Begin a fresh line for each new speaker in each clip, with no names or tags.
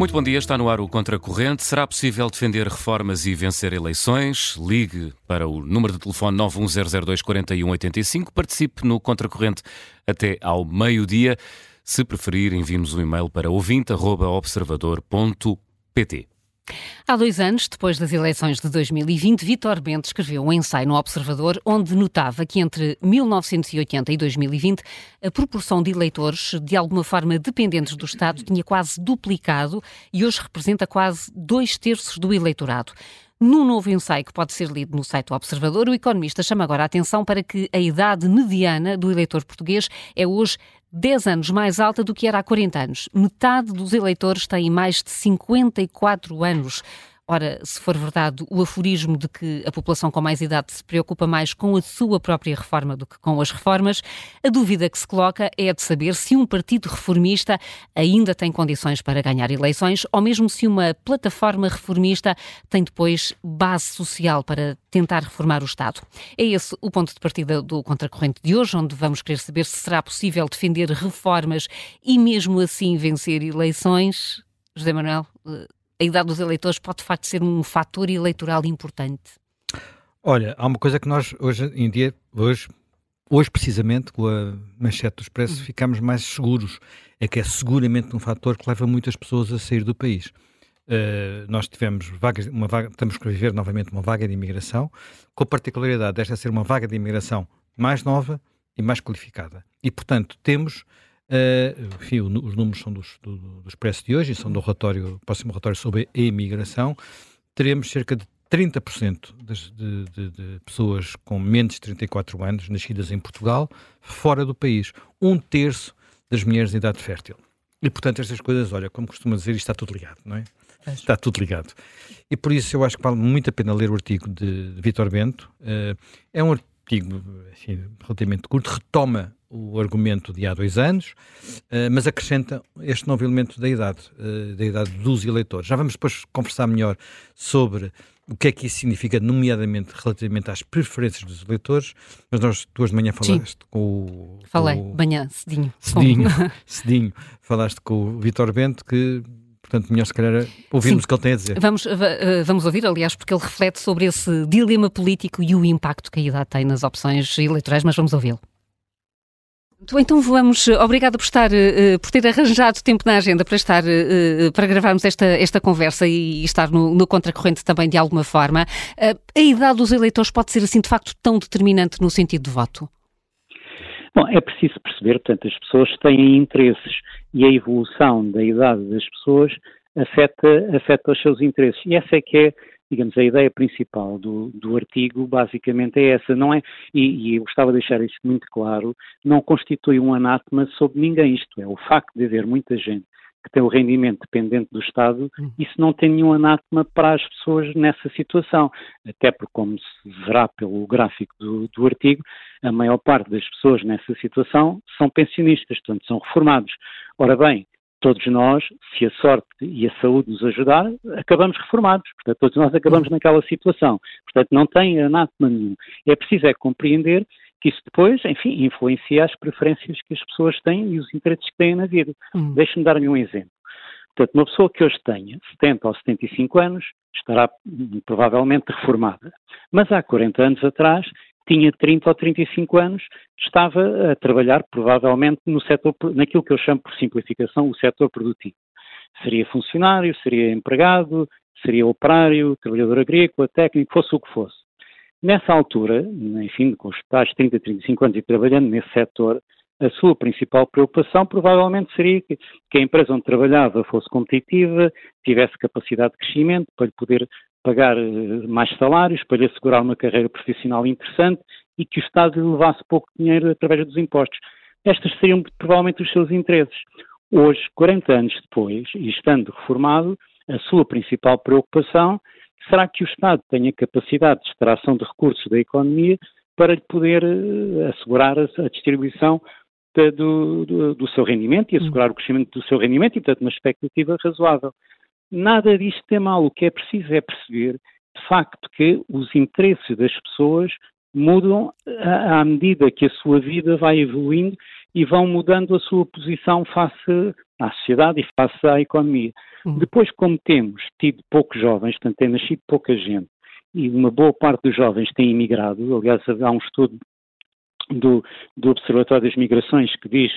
Muito bom dia, está no ar o Contracorrente. Será possível defender reformas e vencer eleições? Ligue para o número de telefone 910024185. Participe no Contracorrente até ao meio-dia. Se preferir, envie-nos um e-mail para ouvinte.observador.pt.
Há dois anos, depois das eleições de 2020, Vitor Bento escreveu um ensaio no Observador onde notava que entre 1980 e 2020 a proporção de eleitores de alguma forma dependentes do Estado tinha quase duplicado e hoje representa quase dois terços do eleitorado. Num novo ensaio que pode ser lido no site do Observador, o economista chama agora a atenção para que a idade mediana do eleitor português é hoje 10 anos mais alta do que era há 40 anos. Metade dos eleitores têm mais de 54 anos. Ora, se for verdade o aforismo de que a população com mais idade se preocupa mais com a sua própria reforma do que com as reformas, a dúvida que se coloca é de saber se um partido reformista ainda tem condições para ganhar eleições ou mesmo se uma plataforma reformista tem depois base social para tentar reformar o Estado. É esse o ponto de partida do Contracorrente de hoje, onde vamos querer saber se será possível defender reformas e mesmo assim vencer eleições. José Manuel, eh, a idade dos eleitores pode de facto ser um fator eleitoral importante?
Olha, há uma coisa que nós hoje em dia, hoje, hoje precisamente, com a manchete do Expresso, uhum. ficamos mais seguros. É que é seguramente um fator que leva muitas pessoas a sair do país. Uh, nós tivemos vagas, uma vaga, estamos a viver novamente uma vaga de imigração, com a particularidade desta ser uma vaga de imigração mais nova e mais qualificada. E, portanto, temos Uh, enfim, os números são dos, do, do Expresso de hoje, são do relatório, próximo relatório sobre a imigração. Teremos cerca de 30% das, de, de, de, pessoas com menos de 34 anos nascidas em Portugal fora do país. Um terço das mulheres de idade fértil. E, portanto, estas coisas, olha, como costuma dizer, isto está tudo ligado, não é? Está tudo ligado. E por isso eu acho que vale muito a pena ler o artigo de, de Vitor Bento. Uh, é um artigo assim, relativamente curto, retoma o argumento de há dois anos, uh, mas acrescenta este novo elemento da idade, uh, da idade dos eleitores. Já vamos depois conversar melhor sobre o que é que isso significa, nomeadamente relativamente às preferências dos eleitores, mas nós duas de manhã falaste Sim. com o...
Falei, com manhã, cedinho.
Cedinho, cedinho. Falaste com o Vitor Bento, que portanto, melhor se calhar ouvirmos Sim. o que ele tem a dizer.
Vamos, eh, vamos ouvir, aliás, porque ele reflete sobre esse dilema político e o impacto que a idade tem nas opções eleitorais, mas vamos ouvi-lo. Então vamos, obrigada por estar, eh, por ter arranjado tempo na agenda para estar, eh, para gravarmos esta, esta conversa e estar no, no contracorrente também de alguma forma. Eh, a idade dos eleitores pode ser assim de facto tão determinante no sentido de voto?
Bom, é preciso perceber, portanto, as pessoas têm interesses e a evolução da idade das pessoas afeta, afeta os seus interesses. E essa é que é digamos, a ideia principal do, do artigo basicamente é essa, não é, e, e, eu gostava de deixar isso muito claro, não constitui um anátema sobre ninguém, isto é, o facto de haver muita gente que tem o rendimento dependente do Estado, uhum. isso não tem nenhum anátema para as pessoas nessa situação. Até porque, como se verá pelo gráfico do, do artigo, a maior parte das pessoas nessa situação são pensionistas, portanto, são reformados. Ora bem, todos nós, se a sorte e a saúde nos ajudar, acabamos reformados. Portanto, todos nós acabamos uhum. naquela situação. Portanto, não tem anátema nenhum. É preciso é compreender que isso depois, enfim, influencia as preferências que as pessoas têm e os interesses que têm na vida. Uhum. Deixe-me dar-lhe um exemplo. Portanto, uma pessoa que hoje tenha 70 ou 75 anos estará hum, provavelmente reformada. Mas há 40 anos atrás tinha 30 ou 35 anos, estava a trabalhar provavelmente no setor, naquilo que eu chamo por simplificação o setor produtivo. Seria funcionário, seria empregado, seria operário, trabalhador agrícola, técnico, fosse o que fosse. Nessa altura, enfim, com os tais 30, 35 anos e trabalhando nesse setor, a sua principal preocupação provavelmente seria que, que, a empresa onde trabalhava fosse competitiva, tivesse capacidade de crescimento para lhe poder pagar eh, mais salários, para lhe assegurar uma carreira profissional interessante e que o Estado lhe levasse pouco dinheiro através dos impostos. Estas seriam provavelmente os seus interesses. Hoje, 40 anos depois, e estando reformado, a sua principal preocupação será que o Estado tenha capacidade de extração de recursos da economia para lhe poder eh, assegurar a distribuição do, do, do, seu rendimento e assegurar o crescimento do seu rendimento e, portanto, uma expectativa razoável. Nada disto é mal. O que é preciso é perceber, de facto, que os interesses das pessoas mudam à medida que a sua vida vai evoluindo e vão mudando a sua posição face à sociedade e face à economia. Uhum. Depois, como temos tido poucos jovens, portanto, tem nascido pouca gente, e uma boa parte dos jovens tem imigrado, aliás, há um estudo do, do, Observatório das Migrações, que diz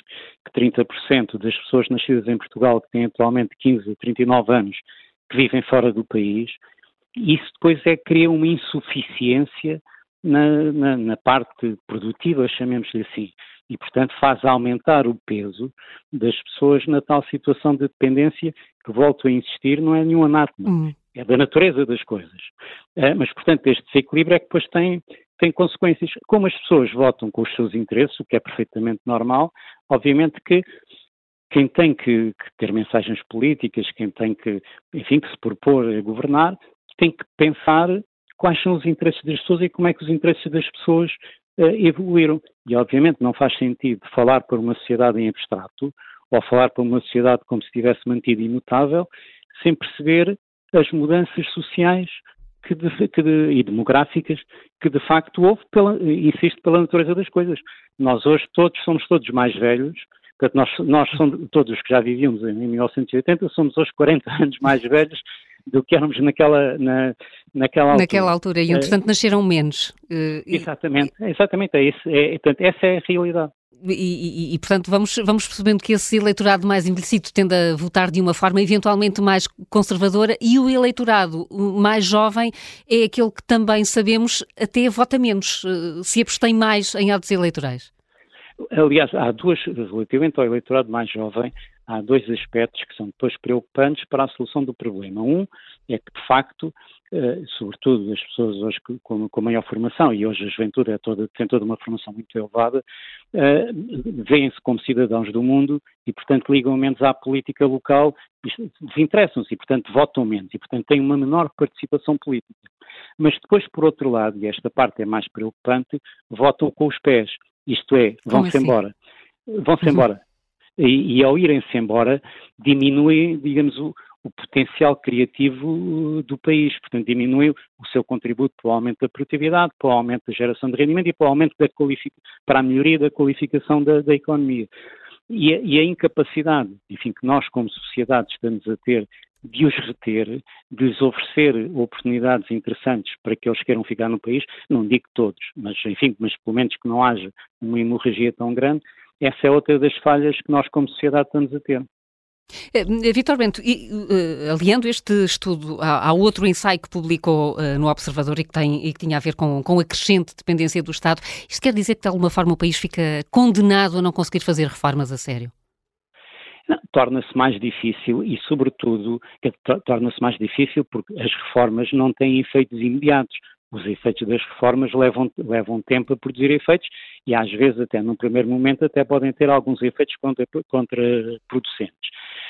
que 30% das pessoas nascidas em Portugal, que têm atualmente 15 a 39 anos, que vivem fora do país, isso depois é cria uma insuficiência na, na, na parte produtiva, chamemos-lhe assim, e portanto faz aumentar o peso das pessoas na tal situação de dependência que, volto a insistir, não é nenhum anátema, hum. É da natureza das coisas. É, mas, portanto, este desequilíbrio é que depois tem, tem consequências. Como as pessoas votam com os seus interesses, o que é perfeitamente normal, obviamente que quem tem que, que, ter mensagens políticas, quem tem que, enfim, que se propor a governar, tem que pensar quais são os interesses das pessoas e como é que os interesses das pessoas uh, evoluíram. E, obviamente, não faz sentido falar para uma sociedade em abstrato ou falar para uma sociedade como se tivesse mantido imutável, sem perceber as mudanças sociais que de, que de, e demográficas que de facto houve, pela, insisto, pela natureza das coisas. Nós hoje todos somos todos mais velhos, portanto nós, nós somos, todos os que já vivíamos em 1980 somos hoje 40 anos mais velhos do que éramos naquela, na, naquela altura.
Naquela altura, e entretanto nasceram menos.
Uh, exatamente, exatamente, é isso, é, portanto, essa é a realidade.
E, e, e, portanto, vamos, vamos percebendo que esse eleitorado mais envelhecido tende a votar de uma forma eventualmente mais conservadora e o eleitorado mais jovem é aquele que também sabemos até vota menos, eh, se abstém mais em atos eleitorais.
Aliás, há duas, relativamente ao eleitorado mais jovem, há dois aspectos que são depois preocupantes para a solução do problema. Um é que, de facto, eh, sobretudo as pessoas hoje com, com, maior formação, e hoje a juventude é toda, tem toda uma formação muito elevada, eh, veem-se como cidadãos do mundo e, portanto, ligam menos à política local, desinteressam-se e, portanto, votam menos e, portanto, têm uma menor participação política. Mas depois, por outro lado, e esta parte é mais preocupante, votam com os pés, isto é, vão-se assim? embora. Vão-se uhum. embora e, e ao irem-se embora diminui, digamos, o, o potencial criativo uh, do país, portanto diminui o seu contributo para o aumento da produtividade, para o aumento da geração de rendimento e para o aumento da para a melhoria da qualificação da, da economia. E a, e a, incapacidade, enfim, que nós como sociedade estamos a ter de os reter, de lhes oferecer oportunidades interessantes para que eles queiram ficar no país, não digo todos, mas enfim, mas pelo menos que não haja uma hemorragia tão grande, essa é outra das falhas que nós, como sociedade, estamos a ter.
Uh, Vitor Bento, e, uh, aliando este estudo há, outro ensaio que publicou uh, no Observador e que, tem, e que tinha a ver com, com a crescente dependência do Estado, isto quer dizer que de alguma forma o país fica condenado a não conseguir fazer reformas a sério?
Torna-se mais difícil e, sobretudo, torna-se mais difícil porque as reformas não têm efeitos imediatos os efeitos das reformas levam, levam tempo a produzir efeitos e às vezes até num primeiro momento até podem ter alguns efeitos contra, contraproducentes.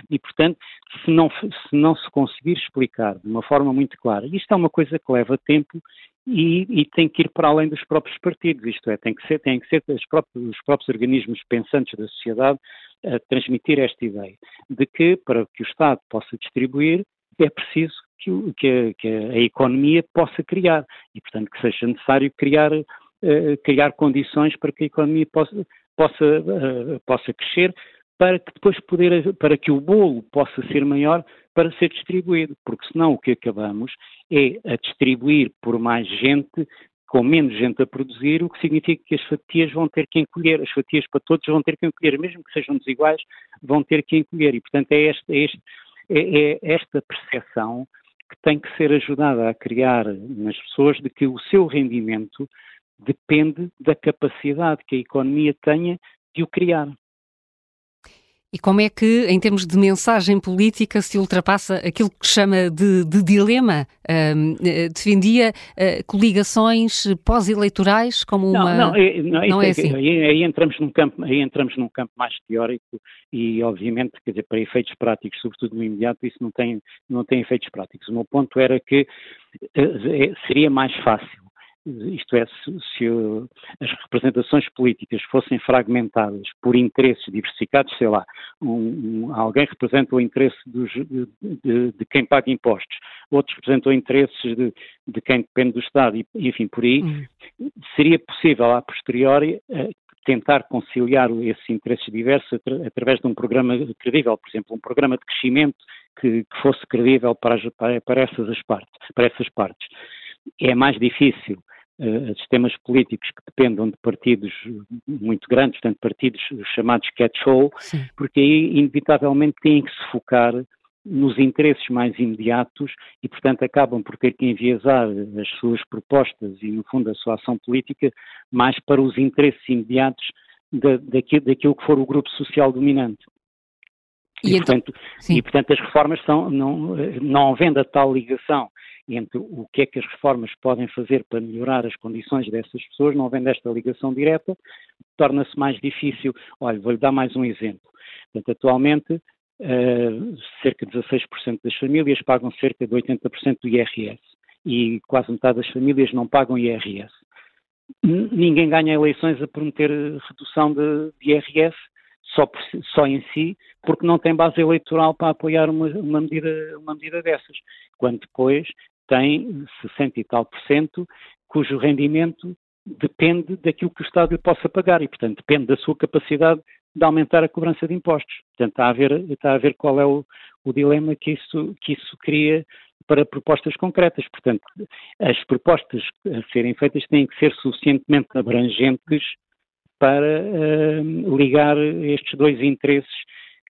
E portanto, se não, se não se conseguir explicar de uma forma muito clara, isto é uma coisa que leva tempo e, e, tem que ir para além dos próprios partidos, isto é, tem que ser, tem que ser próprios, os próprios organismos pensantes da sociedade a transmitir esta ideia de que para que o Estado possa distribuir é preciso que, que, a, que, a, economia possa criar e, portanto, que seja necessário criar, uh, criar condições para que a economia possa, possa, uh, possa crescer para que depois poder, para que o bolo possa ser maior para ser distribuído, porque senão o que acabamos é a distribuir por mais gente com menos gente a produzir, o que significa que as fatias vão ter que encolher, as fatias para todos vão ter que encolher, mesmo que sejam desiguais, vão ter que encolher. E, portanto, é este, é este, é, é esta percepção que tem que ser ajudada a criar nas pessoas de que o seu rendimento depende da capacidade que a economia tenha de o criar.
E como é que, em termos de mensagem política, se ultrapassa aquilo que chama de, de dilema? Um, eh, defendia uh, coligações pós-eleitorais como uma.
Não, não, é, não, não é, é assim. Aí, aí, entramos num campo, aí entramos num campo mais teórico e, obviamente, quer dizer, para efeitos práticos, sobretudo no imediato, isso não tem, não tem efeitos práticos. O meu ponto era que uh, seria mais fácil isto é, se, se, as representações políticas fossem fragmentadas por interesses diversificados, sei lá, um, um, alguém representa o interesse dos, de, de, de, quem paga impostos, outros representam interesses de, de quem depende do Estado, e, enfim, por aí, uhum. seria possível, a posteriori, uh, tentar conciliar esses interesses diversos através de um programa credível, por exemplo, um programa de crescimento que, que fosse credível para, as, para, para, essas partes, para essas partes. É mais difícil uh, sistemas políticos que dependam de partidos muito grandes, portanto, partidos chamados catch-all, porque aí, inevitavelmente, têm que se focar nos interesses mais imediatos e, portanto, acabam por ter que enviesar as suas propostas e, no fundo, a sua ação política mais para os interesses imediatos da, daquilo, daquilo que for o grupo social dominante. E, e, então, portanto, e, portanto, as reformas são, não, não havendo a tal ligação entre o que é que as reformas podem fazer para melhorar as condições dessas pessoas, não havendo esta ligação direta, torna-se mais difícil. Olha, vou-lhe dar mais um exemplo. Portanto, atualmente, uh, cerca de 16% das famílias pagam cerca de 80% do IRS e quase metade das famílias não pagam IRS. Ninguém ganha eleições a prometer redução de, de IRS só, por, só, em si, porque não tem base eleitoral para apoiar uma, uma, medida, uma medida dessas, quando depois tem 60 e tal por cento cujo rendimento depende daquilo que o Estado lhe possa pagar e, portanto, depende da sua capacidade de aumentar a cobrança de impostos. Portanto, está a ver, está a ver qual é o, o dilema que isso, que isso cria para propostas concretas. Portanto, as propostas a serem feitas têm que ser suficientemente abrangentes para uh, ligar estes dois interesses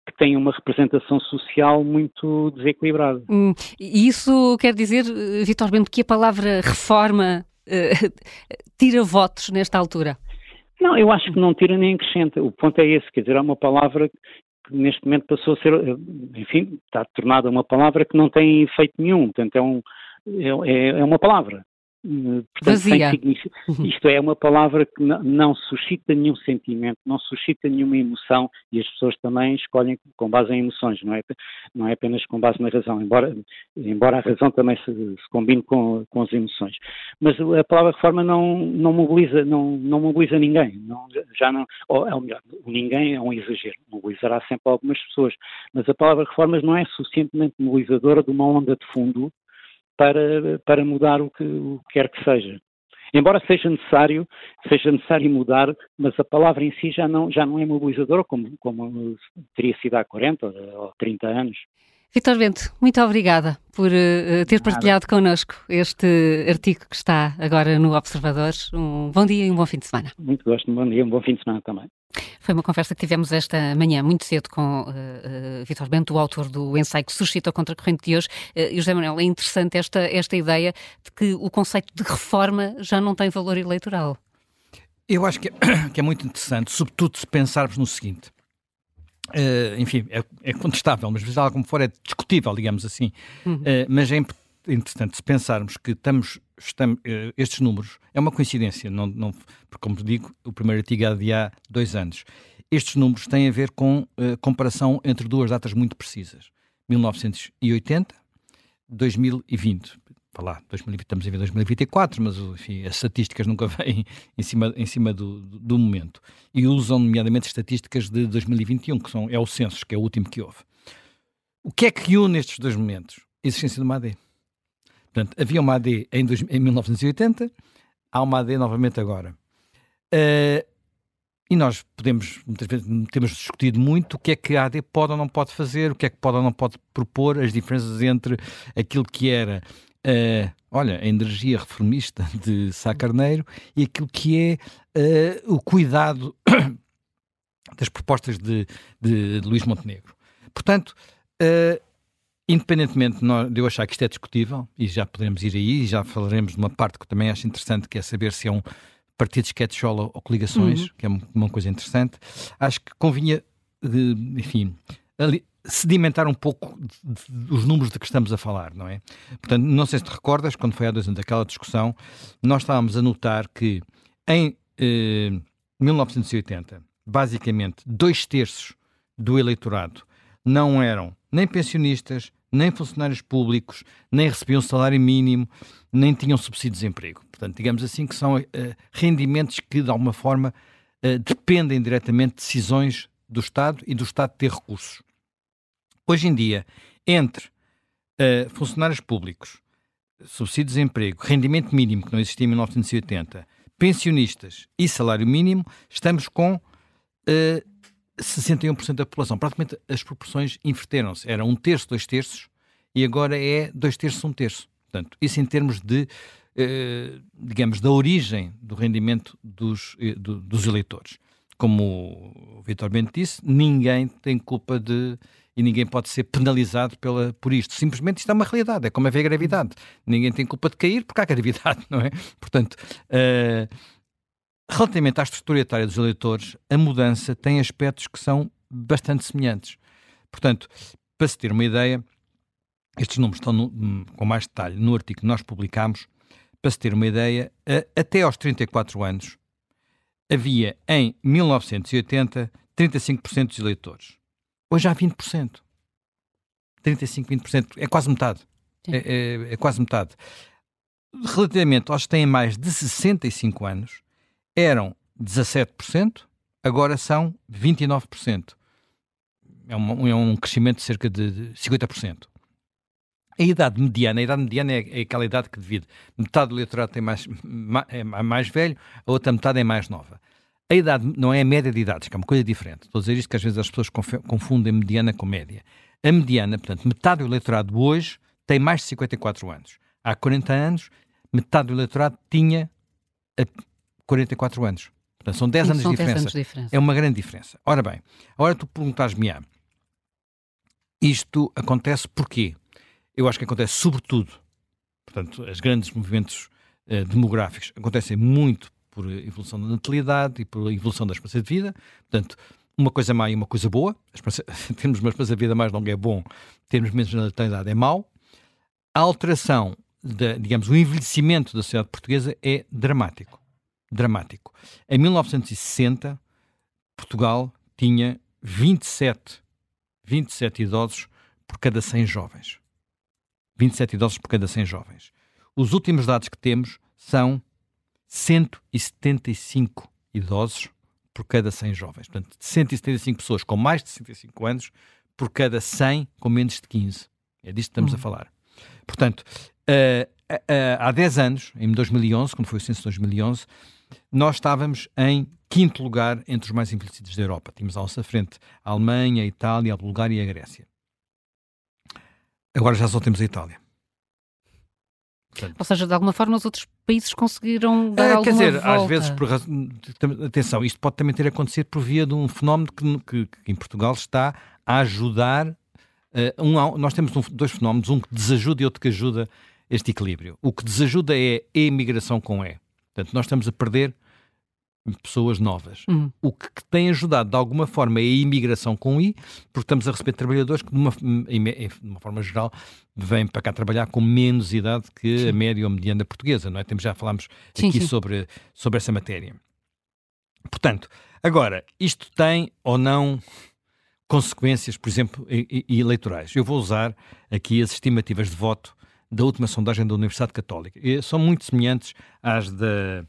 que têm uma representação social muito desequilibrada.
Hum, isso quer dizer, Vitor Bento, que a palavra reforma uh, tira votos nesta altura?
Não, eu acho que não tira nem acrescenta. O ponto é esse, quer dizer, é uma palavra que neste momento passou a ser, enfim, está tornada uma palavra que não tem efeito nenhum, portanto é, um, é, é uma palavra.
Portanto.
Uhum. Isto é uma palavra que não suscita nenhum sentimento, não suscita nenhuma emoção e as pessoas também escolhem com base em emoções, não é, não é apenas com base na razão, embora, embora a razão também se, se combine com, com as emoções. Mas a palavra reforma não, não, mobiliza, não, não mobiliza ninguém, não, já não, ou é melhor, o ninguém é um exagero, mobilizará sempre algumas pessoas, mas a palavra reformas não é suficientemente mobilizadora de uma onda de fundo para, para mudar o que, o que quer que seja. Embora seja necessário, seja necessário mudar, mas a palavra em si já não, já não é mobilizadora como, como teria sido há 40 ou 30 anos.
Vitor Bento, muito obrigada por uh, ter partilhado connosco este artigo que está agora no Observador. Um bom dia e um bom fim de semana.
Muito gosto, um bom dia e um bom fim de semana também.
Foi uma conversa que tivemos esta manhã, muito cedo, com uh, uh, Vitor Bento, o autor do ensaio que suscita contra a corrente de hoje. Uh, e José Manuel, é interessante esta, esta ideia de que o conceito de reforma já não tem valor eleitoral.
Eu acho que é, que é muito interessante, sobretudo se pensarmos no seguinte. Uh, enfim, é, é, contestável, mas de alguma forma é discutível, digamos assim. Uhum. Uh, mas é interessante se pensarmos que estamos, estamos uh, estes números, é uma coincidência, não, não, porque, como digo, o primeiro artigo é de há dois anos. Estes números têm a ver com comparação entre duas datas muito precisas: 1980, 2020 lá, 2020, estamos em 2024, mas enfim, as estatísticas nunca vêm em cima, em cima do, do, momento. E usam, nomeadamente, estatísticas de 2021, que são, é o censo, que é o último que houve. O que é que une estes dois momentos? A existência de uma AD. Portanto, havia uma AD em, dois, em 1980, há uma AD novamente agora. Uh, e nós podemos, muitas vezes, temos discutido muito o que é que a AD pode ou não pode fazer, o que é que pode ou não pode propor, as diferenças entre aquilo que era uh, olha, a energia reformista de Sá Carneiro e aquilo que é uh, o cuidado das propostas de, de, de Luís Montenegro. Portanto, uh, independentemente de eu achar que isto é discutível, e já poderemos ir aí, e já falaremos de uma parte que também acho interessante, que é saber se é um partido de ou, ou coligações, uhum. que é uma coisa interessante, acho que convinha, enfim, ali, sedimentar um pouco os números de que estamos a falar, não é? Portanto, não sei se te recordas, quando foi há dois anos aquela discussão, nós estávamos a notar que em eh, 1980, basicamente, dois terços do eleitorado não eram nem pensionistas, nem funcionários públicos, nem recebiam salário mínimo, nem tinham subsídio de desemprego. Portanto, digamos assim que são uh, rendimentos que, de alguma forma, uh, dependem diretamente de decisões do Estado e do Estado ter recursos. Hoje em dia, entre uh, funcionários públicos, subsídio de desemprego, rendimento mínimo, que não existia em 1980, pensionistas e salário mínimo, estamos com uh, 61% da população. Praticamente as proporções inverteram-se. Era um terço, dois terços, e agora é dois terços, um terço. Portanto, isso em termos de, eh, digamos, da origem do rendimento dos, eh, do, dos eleitores. Como o Vitor Bento disse, ninguém tem culpa de e ninguém pode ser penalizado pela, por isto. Simplesmente isto é uma realidade, é como haver gravidade. Ninguém tem culpa de cair porque há gravidade, não é? Portanto, uh, relativamente à estrutura etária dos eleitores, a mudança tem aspectos que são bastante semelhantes. Portanto, para se ter uma ideia, estes números estão no, hum, com mais detalhe no artigo que nós publicámos. Para se ter uma ideia, até aos 34 anos, havia em 1980 35% dos eleitores. Hoje há 20%. 35, 20%. É quase metade. É, é, é, quase metade. Relativamente aos que têm mais de 65 anos, eram 17%, agora são 29%. É um, é um crescimento de cerca de 50%. A idade mediana, a idade mediana é, é aquela idade que divide. Metade do eleitorado tem mais, é mais velho, a outra metade é mais nova. A idade não é a média de idades, que é uma coisa diferente. Estou a dizer isto que às vezes as pessoas confundem mediana com média. A mediana, portanto, metade do eleitorado hoje tem mais de 54 anos. Há 40 anos, metade do eleitorado tinha 44 anos. Portanto, são 10 Sim, anos, são de diferença. anos de diferença. É uma grande diferença. Ora bem, agora tu perguntas-me, isto acontece porquê? eu acho que acontece sobretudo, portanto, os grandes movimentos uh, demográficos acontecem muito por evolução da natalidade e por evolução da esperança de vida, portanto, uma coisa má e uma coisa boa, termos uma esperança de vida mais longa é bom, termos menos natalidade é mau, a alteração, de, digamos, o envelhecimento da sociedade portuguesa é dramático. Dramático. Em 1960, Portugal tinha 27, 27 idosos por cada 100 jovens. 27 idosos por cada 100 jovens. Os últimos dados que temos são 175 idosos por cada 100 jovens. Portanto, 175 pessoas com mais de 65 anos por cada 100 com menos de 15. É disto que estamos uhum. a falar. Portanto, uh, uh, uh, há 10 anos, em 2011, quando foi o censo de 2011, nós estávamos em quinto lugar entre os mais envelhecidos da Europa. Tínhamos à nossa frente a Alemanha, a Itália, a Bulgária e a Grécia. Agora já só temos a Itália.
Portanto, Ou seja, de alguma forma os outros países conseguiram dar é, alguma Quer dizer, volta.
às vezes, por, atenção, isto pode também ter acontecido por via de um fenómeno que, que, que em Portugal está a ajudar. Uh, um, nós temos um, dois fenómenos, um que desajuda e outro que ajuda este equilíbrio. O que desajuda é a imigração com E. Portanto, nós estamos a perder pessoas novas. Uhum. O que, tem ajudado de alguma forma é a imigração com I, porque estamos a receber trabalhadores que, de uma, de uma forma geral, vêm para cá trabalhar com menos idade que sim. a média ou mediana portuguesa, não é? Temos, já falámos sim, aqui sim. Sobre, sobre essa matéria. Portanto, agora, isto tem ou não consequências, por exemplo, eleitorais? Eu vou usar aqui as estimativas de voto da última sondagem da Universidade Católica. E são muito semelhantes às da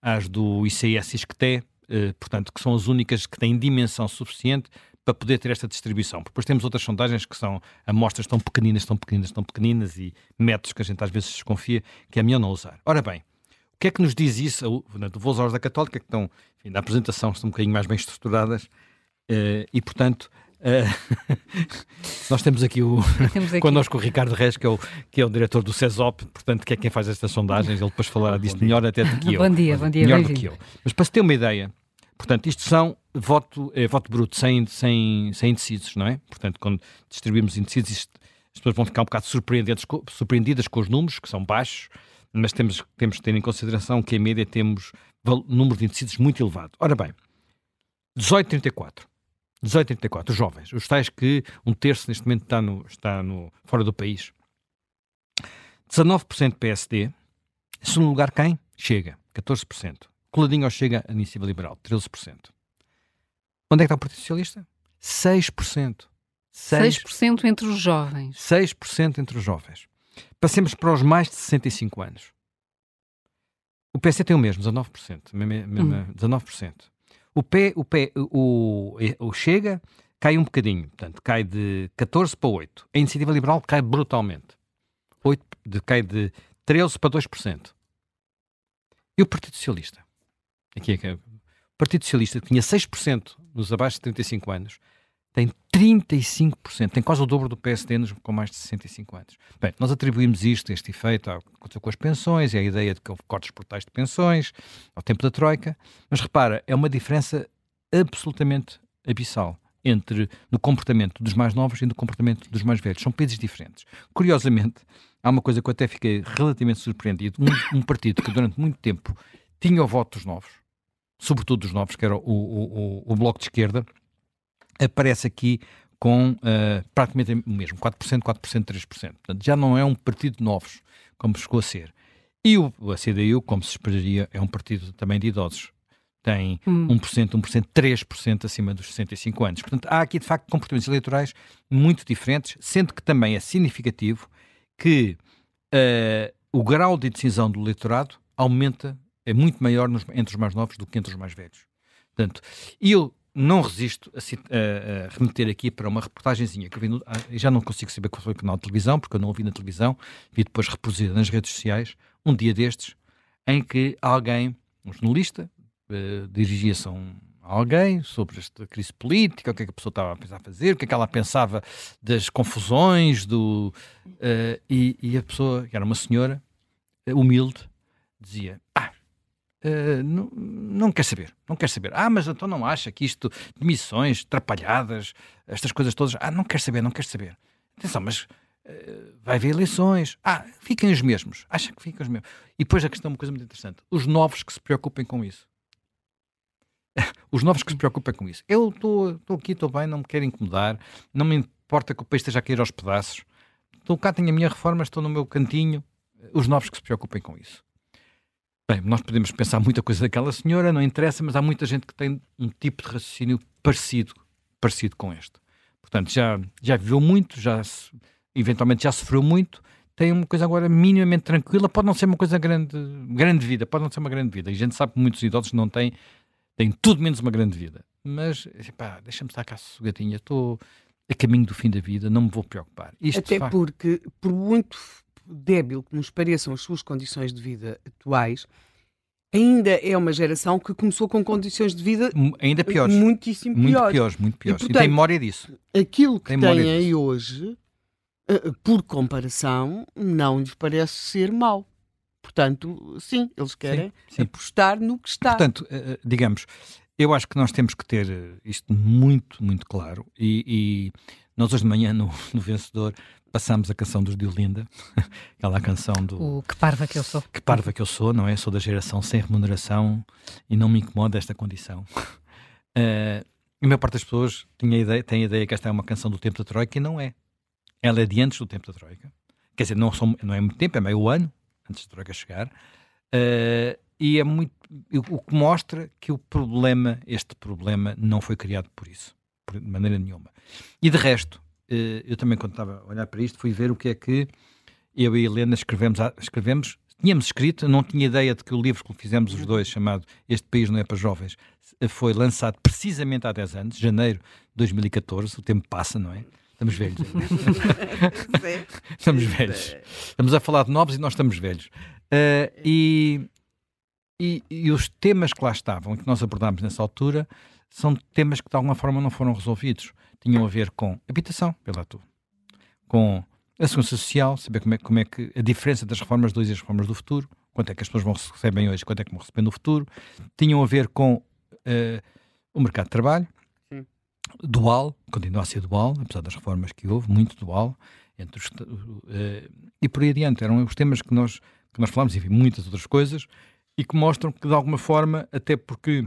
às do ICS ISCTE, eh, portanto, que são as únicas que têm dimensão suficiente para poder ter esta distribuição. Depois temos outras sondagens que são amostras tão pequeninas, tão pequeninas, tão pequeninas e métodos que a gente às vezes desconfia que é melhor não usar. Ora bem, o que é que nos diz isso? Vou usar os da Católica, que estão, enfim, na apresentação estão um bocadinho mais bem estruturadas eh, e, portanto, Uh, nós temos aqui o temos aqui. connosco o Ricardo Reis, que é o, que é o diretor do CESOP, portanto, que é quem faz estas sondagens, ele depois falará disto melhor até do que eu.
Bom dia, bom dia.
Melhor do que eu. Mas para se ter uma ideia, portanto, isto são voto, é, voto bruto, sem, sem, sem indecisos, não é? Portanto, quando distribuímos indecisos, isto, as pessoas vão ficar um bocado surpreendidas, surpreendidas com os números, que são baixos, mas temos, temos que ter em consideração que, em média, temos número de indecisos muito elevado. Ora bem, 1834. 18 34, os jovens, os tais que um terço neste momento está, no, está no, fora do país. 19% PSD. Segundo lugar, quem? Chega, 14%. Coladinho ao Chega, a Iniciativa Liberal, 13%. Onde é que está o Partido Socialista? 6%.
6%, 6% entre os jovens.
6% entre os jovens. Passemos para os mais de 65 anos. O PSD tem o mesmo, 19%. Mesmo, hum. 19%. O pé, o pé, o, o Chega cai um bocadinho, portanto, cai de 14 para 8. A iniciativa liberal cai brutalmente. 8, de, cai de 13 para 2%. E o Partido Socialista? aqui é que é, o Partido Socialista, que tinha 6% nos abaixo de 35 anos, tem 35%, tem quase o dobro do PSD nos, com mais de 65 anos. Bem, nós atribuímos isto, este efeito, ao, com as pensões, e a ideia de que houve cortes brutais de pensões, ao tempo da Troika, mas repara, é uma diferença absolutamente abissal entre no comportamento dos mais novos e no comportamento dos mais velhos. São países diferentes. Curiosamente, há uma coisa que eu até fiquei relativamente surpreendido. Um, um partido que durante muito tempo tinha o voto dos novos, sobretudo dos novos, que era o, o, o, o Bloco de Esquerda, aparece aqui com uh, praticamente o mesmo, 4%, 4%, 3%. Portanto, já não é um partido de novos, como chegou a ser. E o, a CDU, como se esperaria, é um partido também de idosos. Tem hum. 1%, 1%, 3% acima dos 65 anos. Portanto, há aqui, de facto, comportamentos eleitorais muito diferentes, sendo que também é significativo que uh, o grau de decisão do eleitorado aumenta, é muito maior nos, entre os mais novos do que entre os mais velhos. Portanto, eu não resisto a, a, remeter aqui para uma reportagenzinha que vi no, ah, já não consigo saber qual foi o canal de televisão, porque eu não ouvi na televisão, vi depois reproduzida nas redes sociais, um dia destes, em que alguém, um jornalista, uh, dirigia-se a, um, alguém sobre esta crise política, o que é que a pessoa estava a pensar fazer, o que é que ela pensava das confusões, do, uh, e, e, a pessoa, que era uma senhora, humilde, dizia, ah, Uh, não, não quer saber, não quer saber. Ah, mas então não acha que isto, demissões, trapalhadas, estas coisas todas, ah, não quer saber, não quer saber. Atenção, mas uh, vai haver eleições. Ah, fiquem os mesmos. Acha que ficam os mesmos. E depois a questão, uma coisa muito interessante, os novos que se preocupem com isso. os novos que se preocupem com isso. Eu estou aqui, estou bem, não me quero incomodar, não me importa que o país esteja a cair aos pedaços. Estou cá, tenho a minha reforma, estou no meu cantinho. Os novos que se preocupem com isso. Bem, nós podemos pensar muita coisa daquela senhora, não interessa, mas há muita gente que tem um tipo de raciocínio parecido, parecido com este. Portanto, já, já viveu muito, já eventualmente já sofreu muito, tem uma coisa agora minimamente tranquila, pode não ser uma coisa grande, grande vida, pode não ser uma grande vida. E a gente sabe que muitos idosos não têm, têm tudo menos uma grande vida. Mas, pá, deixa-me estar cá sossegadinha, estou a caminho do fim da vida, não me vou preocupar.
Isto, Até facto... porque, por muito débil que nos pareçam as suas condições de vida atuais, ainda é uma geração que começou com condições de vida
ainda piores.
muitíssimo
muito
piores.
piores. Muito piores, e, portanto, e tem memória disso.
Aquilo que tem aí hoje, uh, por comparação, não lhes parece ser mau. Portanto, sim, eles querem sim, sim. apostar no que está.
Portanto, uh, digamos, eu acho que nós temos que ter isto muito, muito claro e, e nós hoje de manhã no, no Vencedor passámos a canção dos Diolinda, aquela canção do.
O Que Parva que eu sou.
Que Parva que eu sou, não é? Sou da geração sem remuneração e não me incomoda esta condição. Uh, a maior parte das pessoas tinha a ideia, tem a ideia que esta é uma canção do tempo da Troika e não é. Ela é de antes do tempo da Troika. Quer dizer, não, são, não é muito tempo, é meio ano antes da Troika chegar. Uh, e é muito. O que mostra que o problema, este problema, não foi criado por isso, de maneira nenhuma. E de resto, eh, eu também, quando estava a olhar para isto, fui ver o que é que eu e a Helena escrevemos, escrevemos tínhamos escrito, não tinha ideia de que o livro que fizemos os dois, chamado Este País Não É para Jovens, foi lançado precisamente há 10 anos, janeiro de 2014. O tempo passa, não é? Estamos velhos. estamos velhos. Estamos a falar de novos e nós estamos velhos. Uh, e, e, e, os temas que lá estavam, que nós abordámos nessa altura, são temas que de alguma forma não foram resolvidos tinham a ver com habitação, pela tu, com a segurança social, saber como é, como é que a diferença das reformas de hoje e as reformas do futuro, quanto é que as pessoas vão recebem hoje, quanto é que vão receber no futuro, tinham a ver com uh, o mercado de trabalho, Sim. dual, continua a ser dual, apesar das reformas que houve, muito dual, entre os, uh, e por aí adiante. Eram os temas que nós, que nós falámos, enfim, muitas outras coisas, e que mostram que, de alguma forma, até porque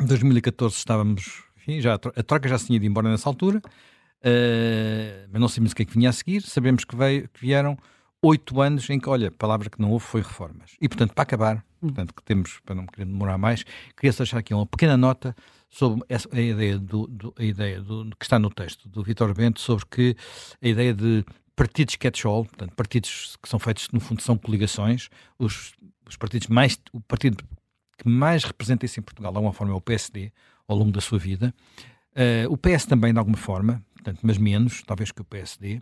em 2014 estávamos enfim, já, a troca já se tinha ido embora nessa altura, uh, mas não sabemos o que é que vinha a seguir. Sabemos que, veio, que vieram oito anos em que, olha, a palavra que não houve foi reformas. E, portanto, para acabar, hum. portanto, que temos, para não querer demorar mais, queria deixar aqui uma pequena nota sobre essa, a ideia, do, do, a ideia do, que está no texto do Vitor Bento sobre que a ideia de partidos catch-all, portanto, partidos que são feitos, no fundo, são coligações, os, os partidos mais, o partido que mais representa isso em Portugal, de alguma forma, é o PSD, ao longo da sua vida. Uh, o PS também, de alguma forma, portanto, mas menos, talvez que o PSD,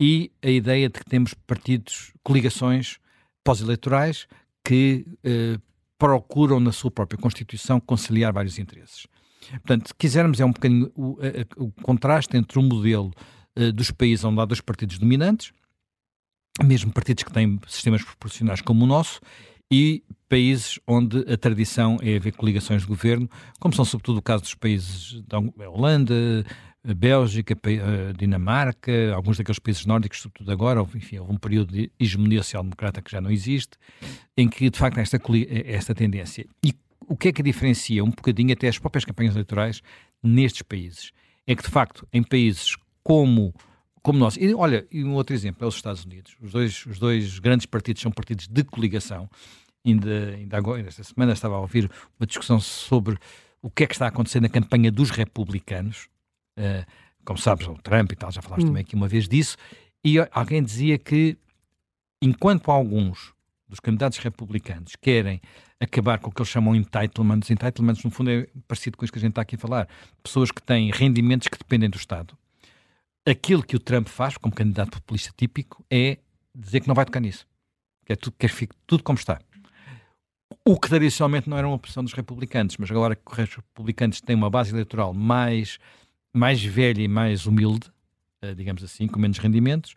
e a ideia de que temos partidos, coligações pós-eleitorais que uh, procuram na sua própria Constituição conciliar vários interesses. Portanto, se quisermos, é um bocadinho o, o contraste entre o modelo uh, dos países onde há dois partidos dominantes, mesmo partidos que têm sistemas proporcionais como o nosso, e países onde a tradição é haver coligações de governo, como são sobretudo o caso dos países da Holanda, Bélgica, Dinamarca, alguns daqueles países nórdicos, sobretudo agora, enfim, houve um período de hegemonia social-democrata que já não existe, em que de facto há esta, esta tendência. E o que é que diferencia um bocadinho até as próprias campanhas eleitorais nestes países? É que de facto em países como como nós. E olha, e um outro exemplo é os Estados Unidos. Os dois, os dois grandes partidos são partidos de coligação. Ainda, ainda agora, esta semana estava a ouvir uma discussão sobre o que é que está a acontecer na campanha dos republicanos. Uh, como sabes, o Trump e tal, já falaste hum. também aqui uma vez disso. E alguém dizia que, enquanto alguns dos candidatos republicanos querem acabar com o que eles chamam entitlements, entitlements no fundo é parecido com isso que a gente está aqui a falar, pessoas que têm rendimentos que dependem do Estado aquilo que o Trump faz, como candidato populista típico, é dizer que não vai tocar nisso. Que é tudo, que fique tudo como está. O que tradicionalmente não era uma opção dos republicanos, mas agora que os republicanos têm uma base eleitoral mais, mais velha e mais humilde, eh, digamos assim, com menos rendimentos,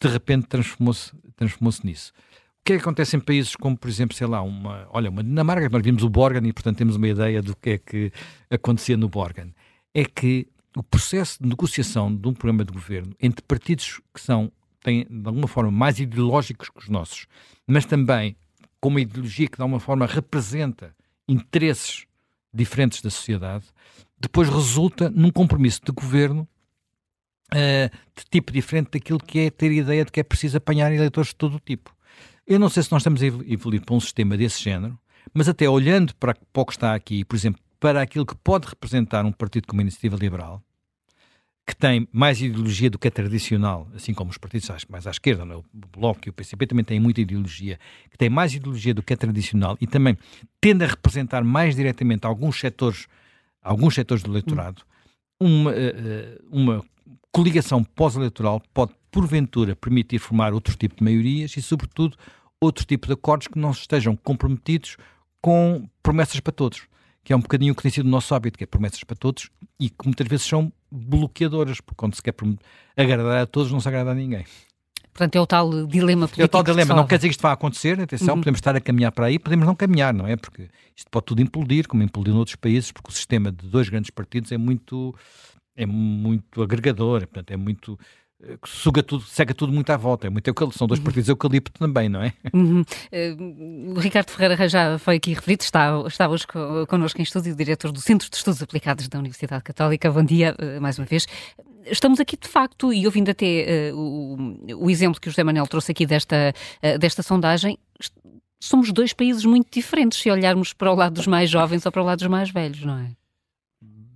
de repente transformou-se transformou nisso. O que é que acontece em países como, por exemplo, sei lá, uma, olha, uma Dinamarca, nós vimos o Borgen e, portanto, temos uma ideia do que é que acontecia no Borgen. É que o processo de negociação de um programa de governo entre partidos que são, têm, de alguma forma, mais ideológicos que os nossos, mas também com uma ideologia que, de alguma forma, representa interesses diferentes da sociedade, depois resulta num compromisso de governo uh, de tipo diferente daquilo que é ter a ideia de que é preciso apanhar eleitores de todo o tipo. Eu não sei se nós estamos a evoluir para um sistema desse género, mas até olhando para o que está aqui, por exemplo, para aquilo que pode representar um partido como a Iniciativa Liberal, que tem mais ideologia do que é tradicional, assim como os partidos mais à esquerda, é? o Bloco e o PCP também têm muita ideologia, que tem mais ideologia do que é tradicional e também tende a representar mais diretamente alguns setores, alguns setores do eleitorado, uma, eh, eh, uma coligação pós-eleitoral pode, porventura, permitir formar outro tipo de maiorias e, sobretudo, outro tipo de acordos que não estejam comprometidos com promessas para todos que é um bocadinho o que tem sido o nosso hábito, que é promessas para todos e que muitas vezes são bloqueadoras, porque quando se quer agradar a todos, não se agrada a ninguém.
Portanto, é o tal dilema político. É
o tal dilema. Não quer dizer que isto vá acontecer, atenção, uhum. podemos estar a caminhar para aí, podemos não caminhar, não é? Porque isto pode tudo implodir, como implodiu noutros países, porque o sistema de dois grandes partidos é muito, é muito agregador, portanto, é muito suga tudo, seca tudo muito à volta. É muito eucalipto, são dois uhum. partidos eucalipto também, não é?
Uhum. Uh, o Ricardo Ferreira já foi aqui referido, está, está hoje connosco em estúdio, diretor do Centro de Estudos Aplicados da Universidade Católica. Bom dia, uh, mais uma vez. Estamos aqui de facto, e ouvindo até uh, o, o, exemplo que o José Manuel trouxe aqui desta, desta sondagem, somos dois países muito diferentes se olharmos para o lado dos mais jovens ou para o lado dos mais velhos, não é?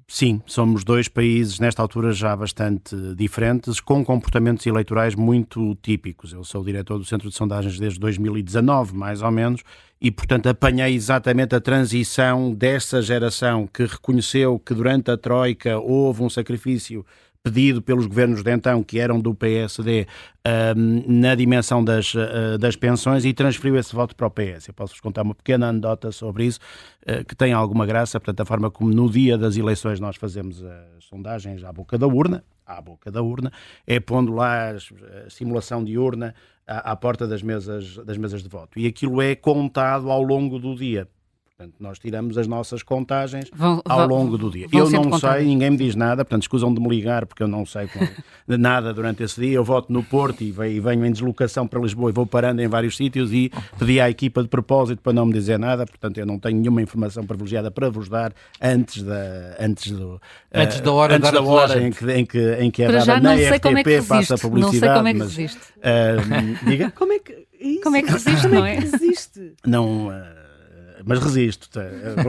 Sim, somos dois países, nesta altura, já bastante diferentes, com comportamentos eleitorais muito típicos. Eu sou diretor do Centro de Sondagens desde 2019, mais ou menos, e, portanto, apanhei exatamente a transição dessa geração que reconheceu que durante a Troika houve um sacrifício pedido pelos governos de então, que eram do PSD, na dimensão das, uh, das pensões e transferiu esse voto para o PS. Eu posso-vos contar uma pequena anedota sobre isso, uh, que tem alguma graça, portanto, a forma como no dia das eleições nós fazemos as sondagens à boca da urna, à boca da urna, é pondo lá a simulação de urna à, à porta das mesas, das mesas de voto. E aquilo é contado ao longo do dia. Portanto, nós tiramos as nossas contagens vão, ao longo do dia. Eu não sei, ninguém me diz nada, portanto, escusam de me ligar porque eu não sei nada durante esse dia. Eu voto no Porto e venho em deslocação para Lisboa e vou parando em vários sítios e pedi à equipa de propósito para não me dizer nada, portanto, eu não tenho nenhuma informação privilegiada para vos dar antes da, antes do,
antes da hora,
antes da hora em, que, em, que, em que é dada na RTP, é passa a publicidade. Não sei
como é que resiste.
Mas, uh, diga?
Como é que. Isso?
Como é que resiste, não é?
Resiste.
Não. Uh, mas resisto,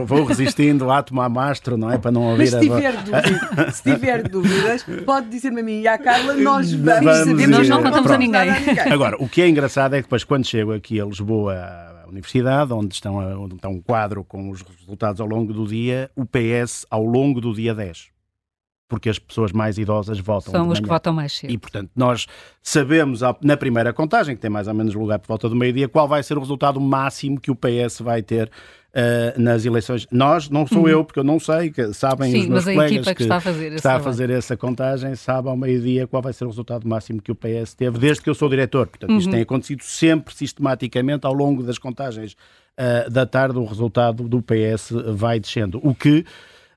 vou resistindo, átomo a mastro, não é? Para não ouvir
mas se tiver, a... dúvidas, se tiver dúvidas, pode dizer-me a mim e à Carla, nós vamos, vamos
Nós não contamos a ninguém.
Agora, o que é engraçado é que depois, quando chego aqui a Lisboa, à universidade, onde, estão, onde está um quadro com os resultados ao longo do dia, o PS, ao longo do dia 10, porque as pessoas mais idosas votam.
São os que votam mais cedo.
E, portanto, nós sabemos na primeira contagem, que tem mais ou menos lugar por volta do meio-dia, qual vai ser o resultado máximo que o PS vai ter uh, nas eleições. Nós, não sou uhum. eu, porque eu não sei, que sabem
Sim,
os meus
colegas
que,
que, está, a fazer,
está a fazer essa contagem, sabe ao meio-dia qual vai ser o resultado máximo que o PS teve, desde que eu sou diretor. Portanto, uhum. isto tem acontecido sempre, sistematicamente, ao longo das contagens uh, da tarde, o resultado do PS vai descendo. O que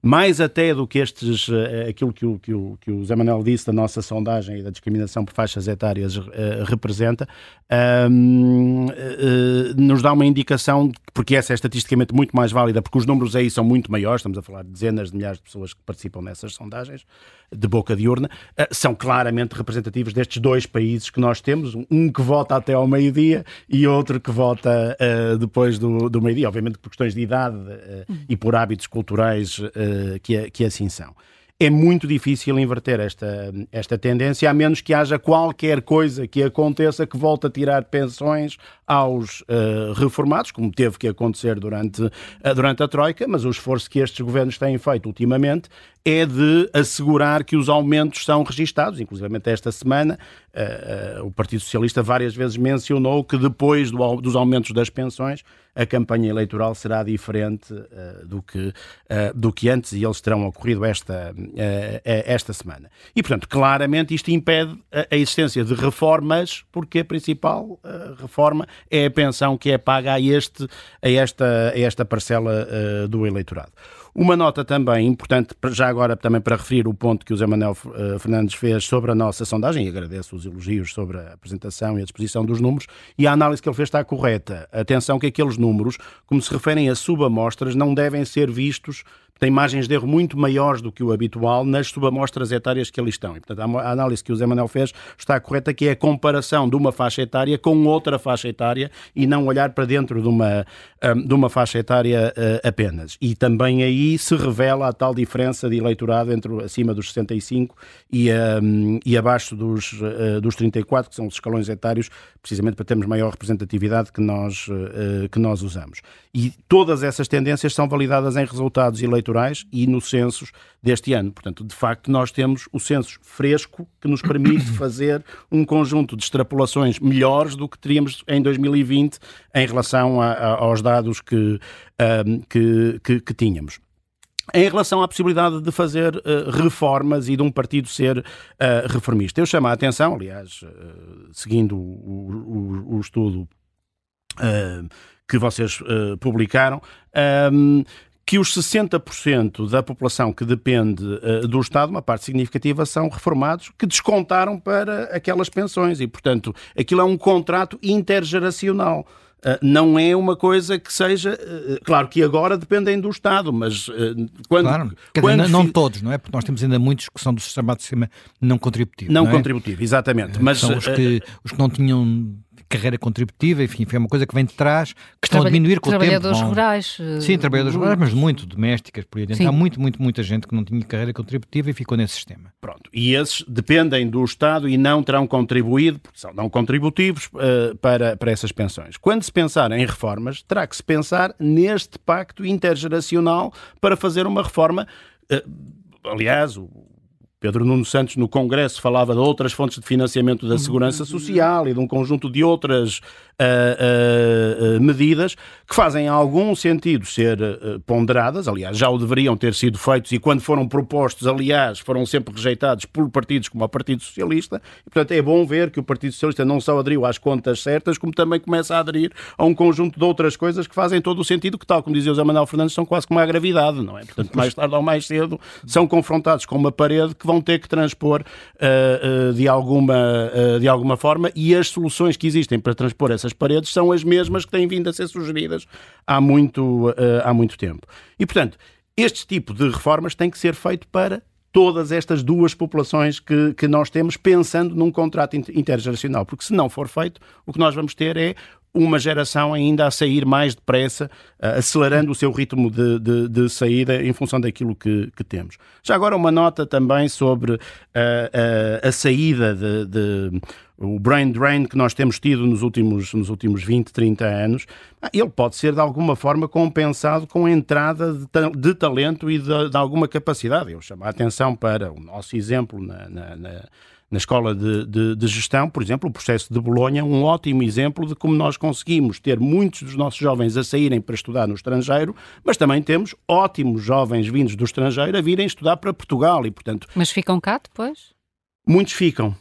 mais até do que estes, eh, aquilo que o, que, o, que o Zé Manuel disse da nossa sondagem e da discriminação por faixas etárias uh, representa, um, uh, nos dá uma indicação, porque essa é estatisticamente muito mais válida, porque os números aí são muito maiores, estamos a falar de dezenas de milhares de pessoas que participam nessas sondagens de boca de urna, uh, são claramente representativos destes dois países que nós temos, um que vota até ao meio-dia e outro que vota depois do, do meio-dia, obviamente por questões de idade e por hábitos culturais que, que assim são. É muito difícil inverter esta, esta tendência, a menos que haja qualquer coisa que aconteça que volte a tirar pensões aos uh, reformados, como teve que acontecer durante, uh, durante a Troika, mas o esforço que estes governos têm feito ultimamente é de assegurar que os aumentos são registados. Inclusive, esta semana, uh, o Partido Socialista várias vezes mencionou que depois do, dos aumentos das pensões, a campanha eleitoral será diferente uh, do, que, uh, do que antes e eles terão ocorrido esta, uh, esta semana. E, portanto, claramente isto impede a, a existência de reformas, porque a principal reforma é a pensão que é paga a, este, a, esta, a esta parcela do eleitorado. Uma nota também importante, já agora também para referir o ponto que o Zé Manuel eh, Fernandes fez sobre a nossa sondagem, e agradeço os elogios sobre a apresentação e a disposição dos números, e a análise que ele fez está correta. Atenção que aqueles números, como se referem a subamostras, não devem ser vistos tem margens de erro muito maiores do que o habitual nas subamostras etárias que ali estão. E, portanto, a análise que o Zé Manuel fez está correta, que é a comparação de uma faixa etária com outra faixa etária e não olhar para dentro de uma, hum, de uma faixa etária uh, apenas. E também aí se revela a tal diferença de eleitorado entre acima dos 65 e, um, e abaixo dos, uh, dos 34, que são os escalões etários, precisamente para termos maior representatividade que nós, uh, que nós usamos. E todas essas tendências são validadas em resultados eleitorais eleitorais e no censos deste ano. Portanto, de facto, nós temos o censo fresco que nos permite fazer um conjunto de extrapolações melhores do que teríamos em 2020 em relação a, a, aos dados que, um, que, que, que tínhamos. Em relação à possibilidade de fazer uh, reformas e de um partido ser uh, reformista, eu chamo a atenção, aliás, uh, seguindo o, o, o estudo que vocês publicaram, um, que os 60% da população que depende uh, do Estado, uma parte significativa, são reformados que descontaram para aquelas pensões e, portanto, aquilo é um contrato intergeracional. Uh, não é uma coisa que seja. Uh, claro que agora dependem do Estado, mas quando.
Claro, quando dizer, não, não, todos, não é? Porque nós temos ainda muitos que são do sistema de sistema não contributivo.
Não,
não
é? contributivo, exatamente. Mas,
são os que, os que não tinham carreira contributiva, enfim, foi uma coisa que vem de trás, que estão a diminuir com o tempo.
Trabalhadores rurais.
Eh, Sim, trabalhadores rurais, mas muito domésticas, por aí dentro. Há muito, muito, muita gente que não tinha carreira contributiva e ficou nesse sistema.
Pronto, e esses dependem do Estado e não terão contribuído, porque são não contributivos, uh, para, para essas pensões. Quando se pensar em reformas, terá que se pensar neste pacto intergeracional para fazer uma reforma. Uh, aliás, o Pedro Nuno Santos, no Congresso, falava de outras fontes de financiamento da segurança social e de um conjunto de outras uh, uh, medidas que fazem algum sentido ser ponderadas, aliás, já o deveriam ter sido feitos e quando foram propostos, aliás, foram sempre rejeitados por partidos como o Partido Socialista. E, portanto, é bom ver que o Partido Socialista não só aderiu às contas certas, como também começa a aderir a um conjunto de outras coisas que fazem todo o sentido, que, tal como dizia o Zé Manuel Fernandes, são quase como a gravidade, não é? Portanto, mais tarde ou mais cedo, são confrontados com uma parede que vão ter que transpor uh, uh, de, alguma, uh, de alguma forma e as soluções que existem para transpor essas paredes são as mesmas que têm vindo a ser sugeridas há muito, há muito tempo. E, portanto, este tipo de reformas tem que ser feito para todas estas duas populações que, que nós temos, pensando num contrato intergeracional. Porque se não for feito, o que nós vamos ter é uma geração ainda a sair mais depressa, acelerando o seu ritmo de, de, de saída em função daquilo que, que, temos. Já agora uma nota também sobre a, a saída de, de o brain drain que nós temos tido nos últimos, nos últimos 20, 30 anos, ah, ele pode ser de alguma forma compensado com a entrada de, de talento e de, de, alguma capacidade. Eu chamo a atenção para o nosso exemplo na, na na escola de, de, de, gestão, por exemplo, o processo de Bolonha, um ótimo exemplo de como nós conseguimos ter muitos dos nossos jovens a saírem para estudar no estrangeiro, mas também temos ótimos jovens vindos do estrangeiro a virem estudar para Portugal e, portanto...
Mas ficam cá depois?
Muitos ficam, uh,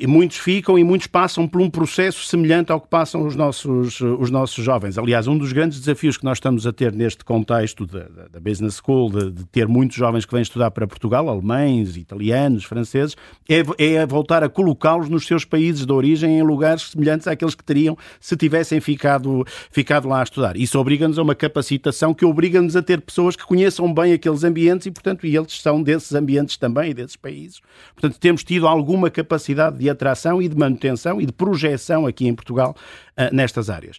e muitos ficam e muitos passam por um processo semelhante ao que passam os nossos, os nossos jovens. Aliás, um dos grandes desafios que nós estamos a ter neste contexto da, da Business School, de, de, ter muitos jovens que vêm estudar para Portugal, alemães, italianos, franceses, é, é voltar a colocá-los nos seus países de origem em lugares semelhantes àqueles que teriam se tivessem ficado, ficado lá a estudar. Isso obriga-nos a uma capacitação que obriga-nos a ter pessoas que conheçam bem aqueles ambientes e, portanto, e eles são desses ambientes também e desses países. Portanto, temos tido alguma capacidade de atração e de manutenção e de projeção aqui em Portugal uh, nestas áreas.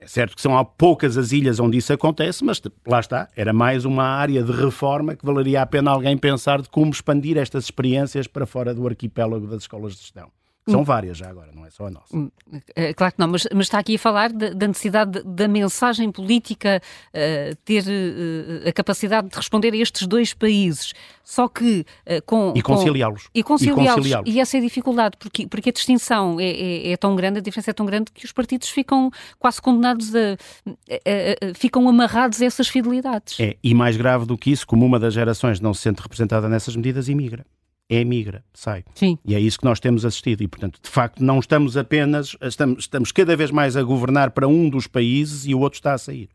É certo que são poucas as ilhas onde isso acontece, mas lá está, era mais uma área de reforma que valeria a pena alguém pensar de como expandir estas experiências para fora do arquipélago das escolas de gestão. São hum. várias já agora, não é só a nossa. Hum,
é, claro que não, mas, mas está aqui a falar da necessidade da mensagem política uh, ter uh, a capacidade de responder a estes dois países. Só que uh, com.
E conciliá-los.
E conciliá-los. Conciliá e essa é a dificuldade, porque, porque a distinção é, é, é, tão grande, a diferença é tão grande que os partidos ficam quase condenados a. a, a ficam amarrados a essas fidelidades.
É, e mais grave do que isso, como uma das gerações não se sente representada nessas medidas, imigra emigra, sai.
Sim.
E é isso que nós temos assistido. E, portanto, de facto, não estamos apenas, estamos, estamos cada vez mais a governar para um dos países e o outro está a sair.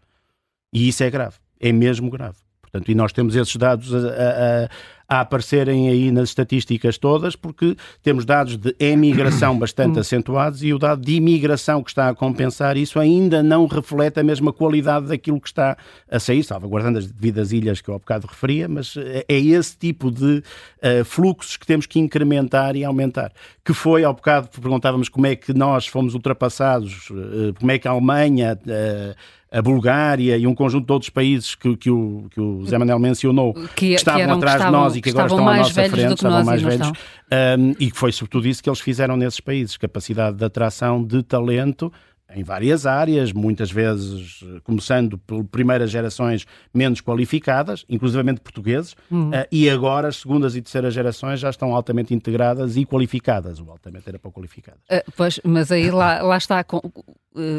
E isso é grave. É mesmo grave. Portanto, e nós temos esses dados a, a, aparecerem aí nas estatísticas todas, porque temos dados de emigração bastante acentuados e o dado de imigração que está a compensar isso ainda não reflete a mesma qualidade daquilo que está a sair, salvaguardando as devidas ilhas que eu há bocado referia, mas é esse tipo de uh, fluxos que temos que incrementar e aumentar. Que foi, há bocado perguntávamos como é que nós fomos ultrapassados, uh, como é que a Alemanha. Uh, a Bulgária e um conjunto de outros países que, que, o, que o Zé Manuel mencionou, que, que estavam que atrás estavam, de nós e que, agora estão à nossa frente, estavam mais velhos, um, e que foi sobretudo isso que eles fizeram nesses países, capacidade de atração de talento em várias áreas, muitas vezes começando por primeiras gerações menos qualificadas, inclusivamente portugueses, uhum. uh, e agora as segundas e terceiras gerações já estão altamente integradas e qualificadas. O altamente era para qualificadas.
Uh, pois, mas aí lá, lá está. Com,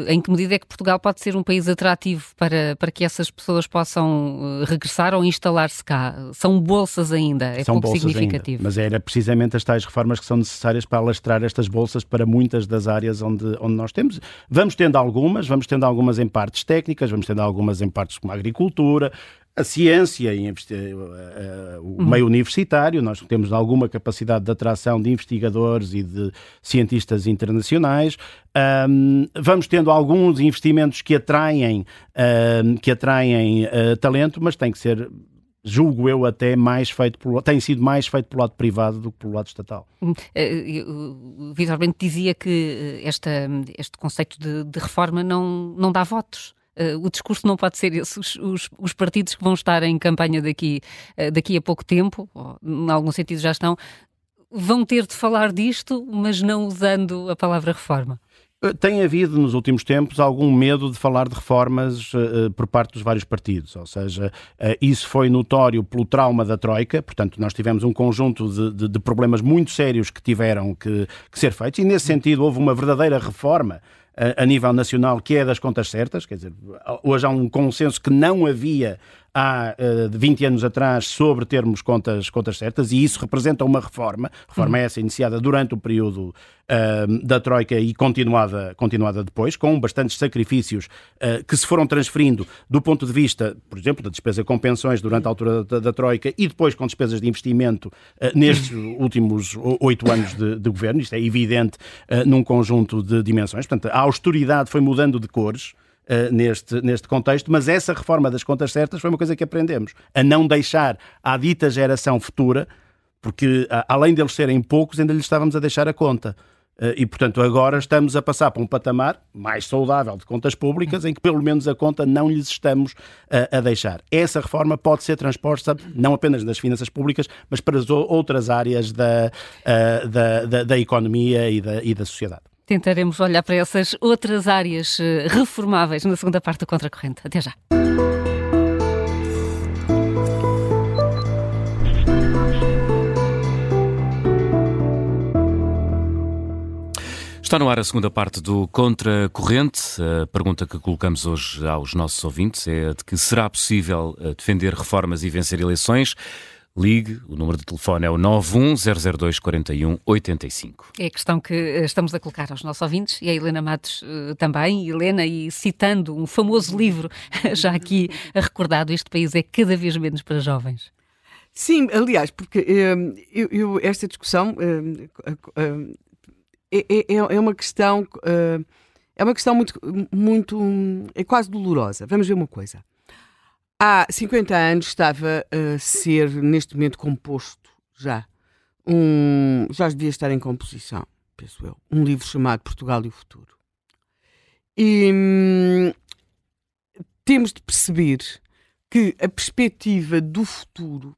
em que medida é que Portugal pode ser um país atrativo para, para que essas pessoas possam regressar ou instalar-se cá? São bolsas ainda, é são pouco significativo.
Ainda, mas era precisamente as tais reformas que são necessárias para alastrar estas bolsas para muitas das áreas onde, onde nós temos. Vamos Vamos tendo algumas, vamos tendo algumas em partes técnicas, vamos tendo algumas em partes como a agricultura, a ciência e o uhum. meio universitário, nós temos alguma capacidade de atração de investigadores e de cientistas internacionais. Um, vamos tendo alguns investimentos que atraem, um, que atraem uh, talento, mas tem que ser julgo eu até mais feito pelo, tem sido mais feito pelo lado privado do que pelo lado estatal. Hum,
eh, o Vitor Bento dizia que eh, esta, este conceito de, de reforma não, não dá votos. Uh, o discurso não pode ser esse. Os, os, os, partidos que vão estar em campanha daqui, uh, daqui a pouco tempo, ou em algum sentido já estão, vão ter de falar disto, mas não usando a palavra reforma.
Eh, tem havido nos últimos tempos algum medo de falar de reformas uh, por parte dos vários partidos, ou seja, uh, isso foi notório pelo trauma da Troika, portanto, nós tivemos um conjunto de, de, de problemas muito sérios que tiveram que, que, ser feitos, e nesse sentido houve uma verdadeira reforma uh, a nível nacional que é das contas certas, quer dizer, hoje há um consenso que não havia há uh, 20 anos atrás sobre termos contas, contas certas e isso representa uma reforma, reforma uhum. essa iniciada durante o período uh, da Troika e continuada, continuada depois, com bastantes sacrifícios uh, que se foram transferindo do ponto de vista, por exemplo, da despesa com pensões durante a altura da, da Troika e depois com despesas de investimento nestes últimos oito anos de, de, governo, isto é evidente num conjunto de dimensões, portanto a austeridade foi mudando de cores, uh, neste, neste contexto, mas essa reforma das contas certas foi uma coisa que aprendemos, a não deixar à dita geração futura, porque além deles serem poucos, ainda lhes estávamos a deixar a conta. Eh, e, portanto, agora estamos a passar para um patamar mais saudável de contas públicas, em que pelo menos a conta não lhes estamos a, eh, a deixar. Essa reforma pode ser transposta não apenas das finanças públicas, mas para as outras áreas da, uh, da, da, da, economia e da, e da sociedade.
Tentaremos olhar para essas outras áreas reformáveis na segunda parte do Contracorrente. Até já.
Está no ar a segunda parte do Contracorrente. A pergunta que colocamos hoje aos nossos ouvintes é de que será possível eh, defender reformas e vencer eleições? Ligue, o número de telefone é o 910024185.
É a questão que eh, estamos a colocar aos nossos ouvintes e a Helena Matos uh, também. Helena, e citando um famoso livro, já aqui recordado, este país é cada vez menos para jovens.
Sim, aliás, porque eu, eu, esta discussão é, é, é uma questão. Uh, é uma questão muito, muito. é quase dolorosa. Vamos ver uma coisa. Há 50 anos estava a ser, neste momento, composto já. Um, já devia estar em composição, penso eu. Um livro chamado Portugal e o Futuro. E hum, temos de perceber que a perspectiva do futuro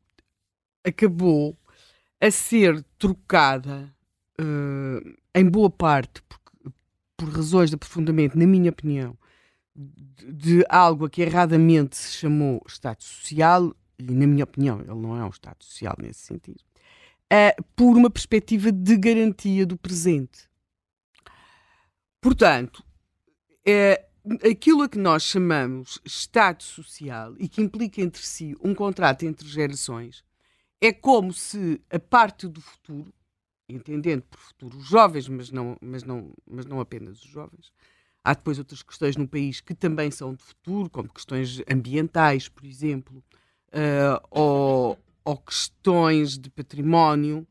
acabou a ser trocada uh, em boa parte, por, por razões de aprofundamento, na minha opinião, de, algo a que erradamente se chamou Estado Social, e na minha opinião ele não é um Estado Social nesse sentido, uh, por uma perspectiva de garantia do presente. Portanto, é, aquilo a que nós chamamos Estado Social e que implica entre si um contrato entre gerações é como se a parte do futuro, entendendo por futuro os jovens, mas não, mas, não, mas não apenas os jovens. Há depois outras questões no país que também são de futuro, como questões ambientais, por exemplo, uh, ou, ou questões de património,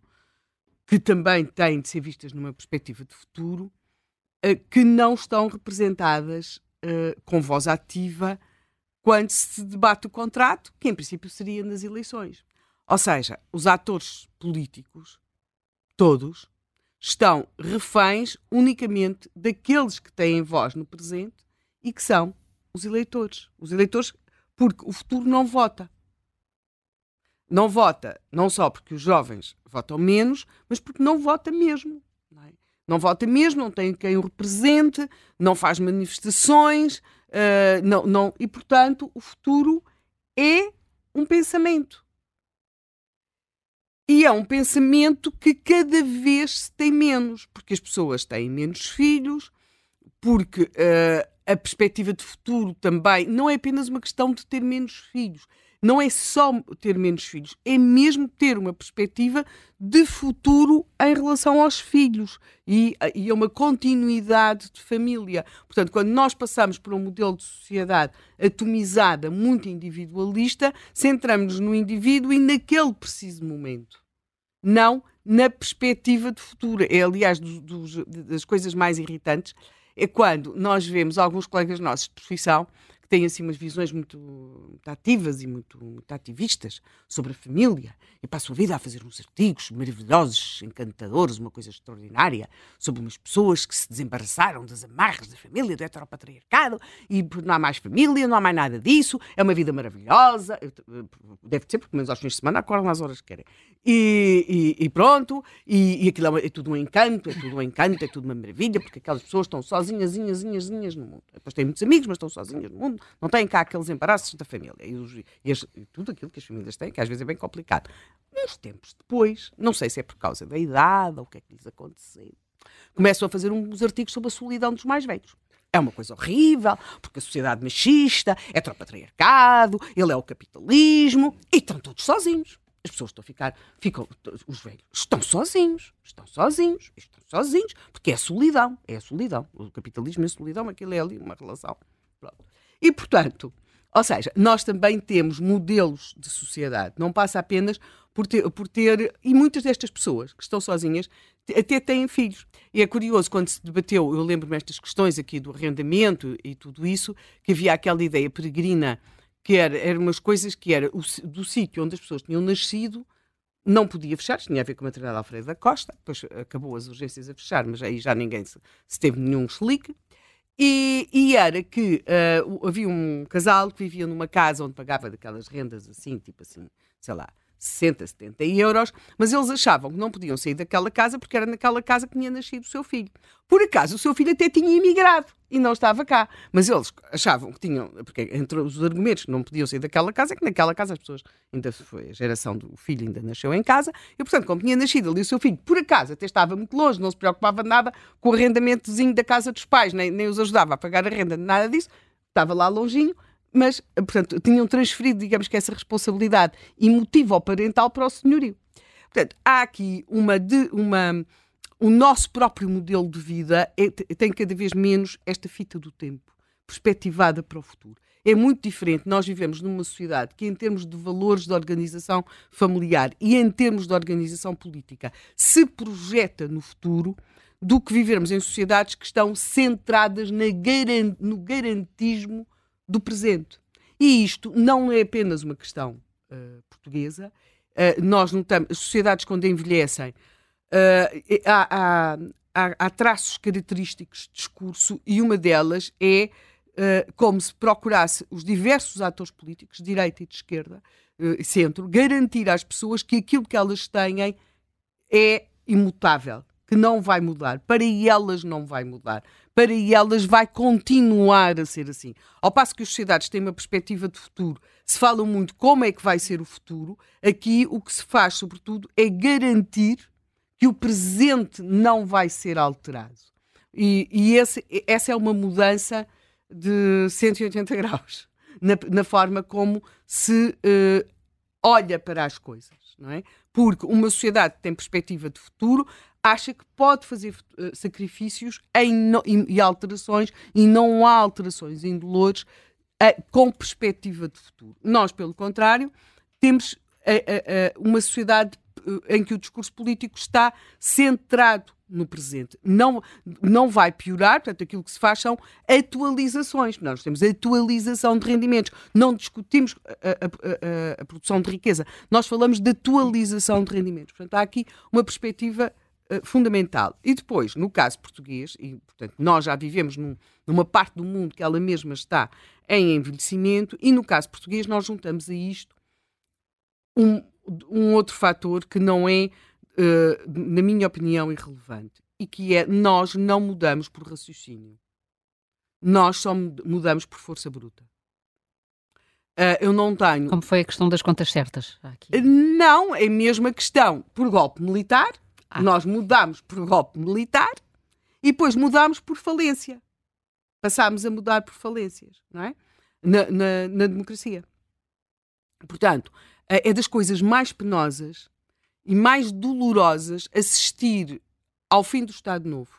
que também têm de ser vistas numa perspectiva de futuro, uh, que não estão representadas uh, com voz ativa quando se debate o contrato, que em princípio seria nas eleições. Ou seja, os atores políticos todos, estão reféns unicamente daqueles que têm voz no presente e que são os eleitores. Os eleitores, porque o futuro não vota. Não vota não só porque os jovens votam menos, mas porque não vota mesmo. Não, é? não vota mesmo, não tem quem o represente, não faz manifestações, uh, não, não, e portanto o futuro é um pensamento. E é um pensamento que cada vez se tem menos, porque as pessoas têm menos filhos, porque uh, a perspectiva de futuro também não é apenas uma questão de ter menos filhos. Não é só ter menos filhos, é mesmo ter uma perspectiva de futuro em relação aos filhos e, e a uma continuidade de família. Portanto, quando nós passamos por um modelo de sociedade atomizada, muito individualista, centramos-nos no indivíduo e naquele preciso momento. Não na perspectiva de futuro. É, aliás, dos, dos, das coisas mais irritantes é quando nós vemos alguns colegas nossos de profissão têm assim umas visões muito, muito ativas e muito, muito, ativistas sobre a família e passam a vida a fazer uns artigos maravilhosos, encantadores, uma coisa extraordinária sobre umas pessoas que se desembaraçaram das amarras da família, do heteropatriarcado e não há mais família, não há mais nada disso, é uma vida maravilhosa. Deve ser, porque menos aos fins de semana acordam às horas que querem. E, e, e pronto, e, e aquilo é, é, tudo um encanto, é tudo um encanto, é tudo uma maravilha, porque aquelas pessoas estão sozinhas, zinhas, zinhas, zinhas no mundo. Depois têm muitos amigos, mas estão sozinhas no mundo, não têm cá aqueles embaraços da família. E, os, e, as, e tudo aquilo que as famílias têm, que às vezes é bem complicado. Uns tempos depois, não sei se é por causa da idade ou o que é que lhes aconteceu, começam a fazer uns artigos sobre a solidão dos mais velhos. É uma coisa horrível, porque a sociedade machista é patriarcado, ele é o capitalismo, e estão todos sozinhos. As pessoas estão a ficar, ficam, os velhos estão sozinhos, estão sozinhos, estão sozinhos, porque é solidão, é solidão. O capitalismo é solidão, aquilo é ali uma relação. Pronto. E, portanto, ou seja, nós também temos modelos de sociedade, não passa apenas por ter, por ter, e muitas destas pessoas que estão sozinhas até têm filhos. E é curioso, quando se debateu, eu lembro-me estas questões aqui do arrendamento e tudo isso, que havia aquela ideia peregrina, que era, eram umas coisas que era o, do sítio onde as pessoas tinham nascido, não podia fechar, tinha a ver com a maternidade Alfredo da Costa, depois acabou as urgências a fechar, mas aí já ninguém se, se teve nenhum chelique. E, e, era que uh, havia um casal que vivia numa casa onde pagava daquelas rendas assim, tipo assim, sei lá, 60, 70 euros, mas eles achavam que não podiam sair daquela casa porque era naquela casa que tinha nascido o seu filho. Por acaso, o seu filho até tinha imigrado e não estava cá, mas eles achavam que tinham, porque entre os argumentos que não podiam sair daquela casa, é que naquela casa as pessoas, ainda foi a geração do filho, ainda nasceu em casa, e portanto, como tinha nascido ali o seu filho, por acaso até estava muito longe, não se preocupava nada com o arrendamentozinho da casa dos pais, nem, nem os ajudava a pagar a renda, nada disso, estava lá longinho, mas, portanto, tinham transferido, digamos que, essa responsabilidade emotiva ou parental para o senhorio. Portanto, há aqui uma, de, uma o nosso próprio modelo de vida é, tem cada vez menos esta fita do tempo, perspectivada para o futuro. É muito diferente. Nós vivemos numa sociedade que, em termos de valores de organização familiar e em termos de organização política, se projeta no futuro do que vivermos em sociedades que estão centradas na no garantismo do presente. E isto não é apenas uma questão uh, portuguesa. Uh, nós notamos, as sociedades quando envelhecem, uh, há, há, há, traços característicos de discurso e uma delas é como se procurasse os diversos atores políticos, de direita e de esquerda, centro, garantir às pessoas que aquilo que elas têm é imutável, que não vai mudar. Para elas não vai mudar para elas vai continuar a ser assim. Ao passo que as sociedades têm uma perspectiva de futuro, se fala muito como é que vai ser o futuro, aqui o que se faz, sobretudo, é garantir que o presente não vai ser alterado. E, e esse, essa é uma mudança de 180 graus na, na forma como se uh, olha para as coisas, não é? Porque uma sociedade que tem perspectiva de futuro acha que pode fazer uh, sacrifícios em e, alterações e não há alterações indolores uh, com perspectiva de futuro. Nós, pelo contrário, temos uh, uma sociedade em que o discurso político está centrado no presente. Não, não vai piorar, portanto, aquilo que se faz são atualizações. Nós temos atualização de rendimentos. Não discutimos a, a, a, a produção de riqueza. Nós falamos de atualização de rendimentos. Portanto, há aqui uma perspectiva eh, fundamental. E depois, no caso português, e portanto nós já vivemos num, numa parte do mundo que ela mesma está em envelhecimento, e no caso português nós juntamos a isto um, um outro fator que não é, uh, na minha opinião, irrelevante, e que é nós não mudamos por raciocínio. Nós só mudamos por força bruta. Uh, eu não tenho.
Como foi a questão das contas certas? Aqui.
Não, é mesmo a questão por golpe militar ah. Nós mudámos por golpe militar e depois mudámos por falência. Passámos a mudar por falências, não é? Na, na, na democracia. Portanto, é das coisas mais penosas e mais dolorosas assistir ao fim do Estado Novo.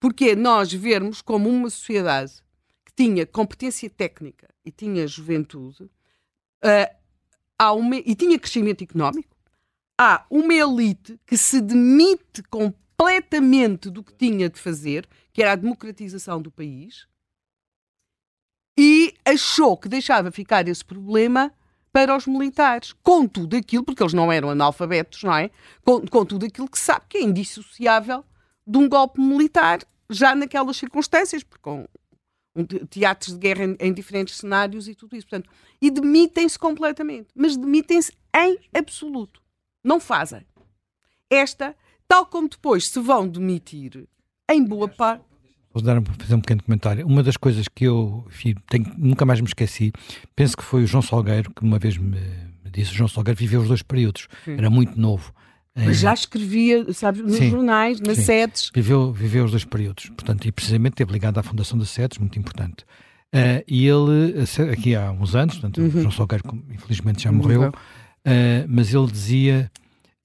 Porque é nós vermos como uma sociedade que tinha competência técnica e tinha juventude uh, uma, e tinha crescimento económico, há uma elite que se demite completamente do que tinha de fazer, que era a democratização do país, e achou que deixava ficar esse problema para os militares, com tudo aquilo, porque eles não eram analfabetos, não é? Com, com tudo aquilo que sabe que é indissociável de um golpe militar, já naquelas circunstâncias, porque com teatros de guerra em, em, diferentes cenários e tudo isso. Portanto, e demitem-se completamente, mas demitem-se em absoluto. Não fazem. Esta, tal como depois se vão demitir, em boa parte.
Vou dar, fazer um pequeno comentário. Uma das coisas que eu enfim, tenho, nunca mais me esqueci, penso que foi o João Salgueiro que uma vez me, disse: o João Salgueiro viveu os dois períodos, Sim. era muito novo.
Mas já escrevia, sabes, nos sim, jornais, nas sim. sedes.
Viveu, viveu os dois períodos, portanto, e precisamente esteve ligado à fundação das sedes, muito importante. Uh, e ele, aqui há uns anos, portanto, uhum. João Salgueiro, infelizmente, já morreu. morreu Uh, mas ele dizia: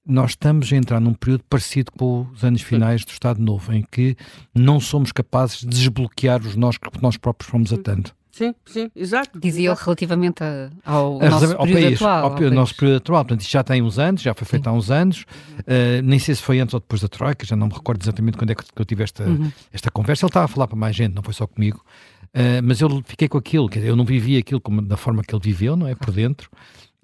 nós estamos a entrar num período parecido com os anos finais do Estado Novo, em que não somos capazes de desbloquear os nós que nós próprios fomos atando.
Sim, sim, exato.
Dizia
ele
relativamente a, ao, a, nosso ao país, atual,
ao, ao nosso período atual. Portanto, isto já tem uns anos, já foi feito sim. há uns anos. Uh, nem sei se foi antes ou depois da Troika, já não me recordo exatamente quando é que eu tive esta, uhum. esta conversa. Ele estava a falar para mais gente, não foi só comigo. Uh, mas eu fiquei com aquilo, quer dizer, eu não vivi aquilo como, da forma que ele viveu, não é? Por dentro.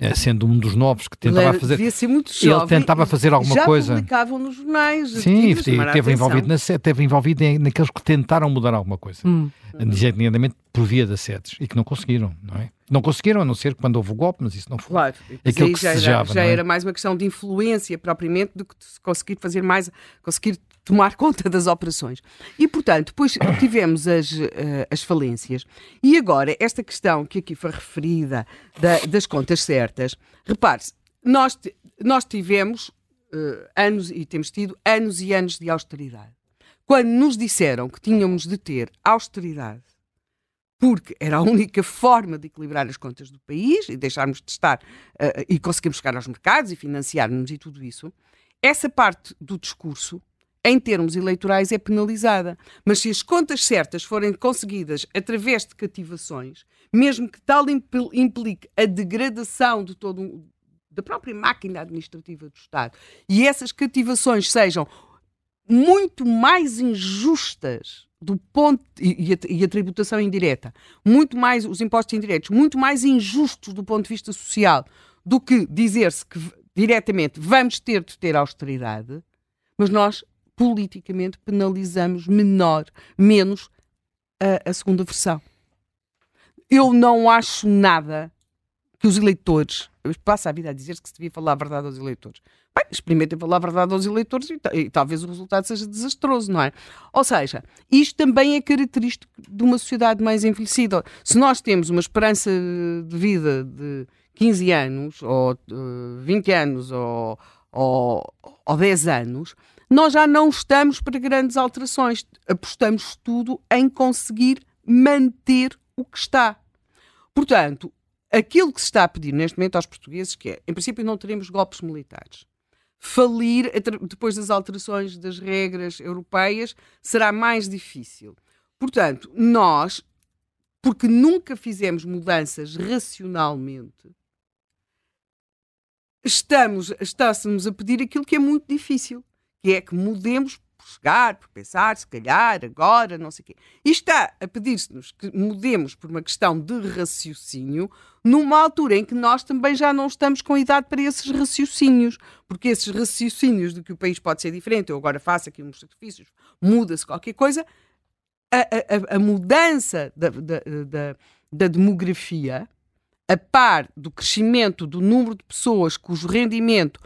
Eh, sendo um dos novos que tentava fazer.
Devia ser muito jovem,
ele tentava fazer alguma
já
coisa.
publicavam nos jornais.
Sim, esteve envolvido, na, esteve envolvido em, naqueles que tentaram mudar alguma coisa. Hum. Nomeadamente por via das sedes e que não conseguiram, não é? Não conseguiram, a não ser quando houve o golpe, mas isso não foi.
Claro,
aquilo que
já,
desejava,
era, já
é?
era mais uma questão de influência propriamente do que conseguir fazer mais, conseguir tomar conta das operações. E, portanto, depois tivemos as, uh, as falências. E agora, esta questão que aqui foi referida da, das contas certas, repare-se, nós, nós tivemos uh, anos e temos tido anos e anos de austeridade. Quando nos disseram que tínhamos de ter austeridade porque era a única forma de equilibrar as contas do país e deixarmos de estar uh, e conseguirmos chegar aos mercados e financiarmos e tudo isso, essa parte do discurso em termos eleitorais, é penalizada. Mas se as contas certas forem conseguidas através de cativações, mesmo que tal implique a degradação de todo da própria máquina administrativa do Estado, e essas cativações sejam muito mais injustas do ponto e a, e a, tributação indireta, muito mais os impostos indiretos, muito mais injustos do ponto de vista social do que dizer-se que diretamente vamos ter de ter austeridade, mas nós politicamente penalizamos menor, menos a, a segunda versão. Eu não acho nada que os eleitores, passa a vida a dizer que se devia falar a verdade aos eleitores. Bem, experimentem falar a verdade aos eleitores e, e, talvez o resultado seja desastroso, não é? Ou seja, isto também é característico de uma sociedade mais envelhecida. Se nós temos uma esperança de vida de 15 anos, ou uh, eh, 20 anos, ou, ou, ou 10 anos, nós já não estamos para grandes alterações. Apostamos tudo em conseguir manter o que está. Portanto, aquilo que se está a pedir neste momento aos portugueses, que é, em princípio, não teremos golpes militares. Falir depois das alterações das regras europeias será mais difícil. Portanto, nós, porque nunca fizemos mudanças racionalmente, estamos, estamos a pedir aquilo que é muito difícil, que é que mudemos por chegar, por pensar, se calhar, agora, não sei o quê. E está a pedir-se-nos que mudemos por uma questão de raciocínio numa altura em que nós também já não estamos com idade para esses raciocínios, porque esses raciocínios de que o país pode ser diferente, eu agora faço aqui uns sacrifícios, muda-se qualquer coisa, a, a, a mudança da, da, da, da demografia, a par do crescimento do número de pessoas cujo rendimento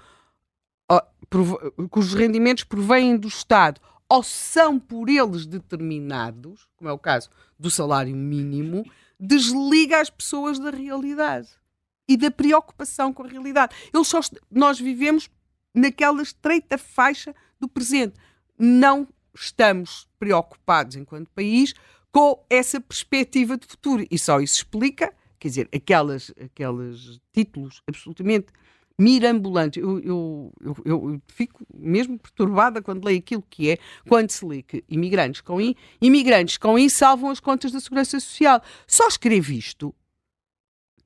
cujos rendimentos provêm do Estado ou são por eles determinados, como é o caso do salário mínimo, desliga as pessoas da realidade e da preocupação com a realidade. Eles só, nós vivemos naquela estreita faixa do presente. Não estamos preocupados, enquanto país, com essa perspectiva de futuro. E só isso explica, quer dizer, aquelas, aqueles títulos absolutamente mirambulante. Eu, eu, eu, eu, fico mesmo perturbada quando leio aquilo que é, quando se lê que imigrantes com I, imigrantes com I salvam as contas da Segurança Social. Só escreve isto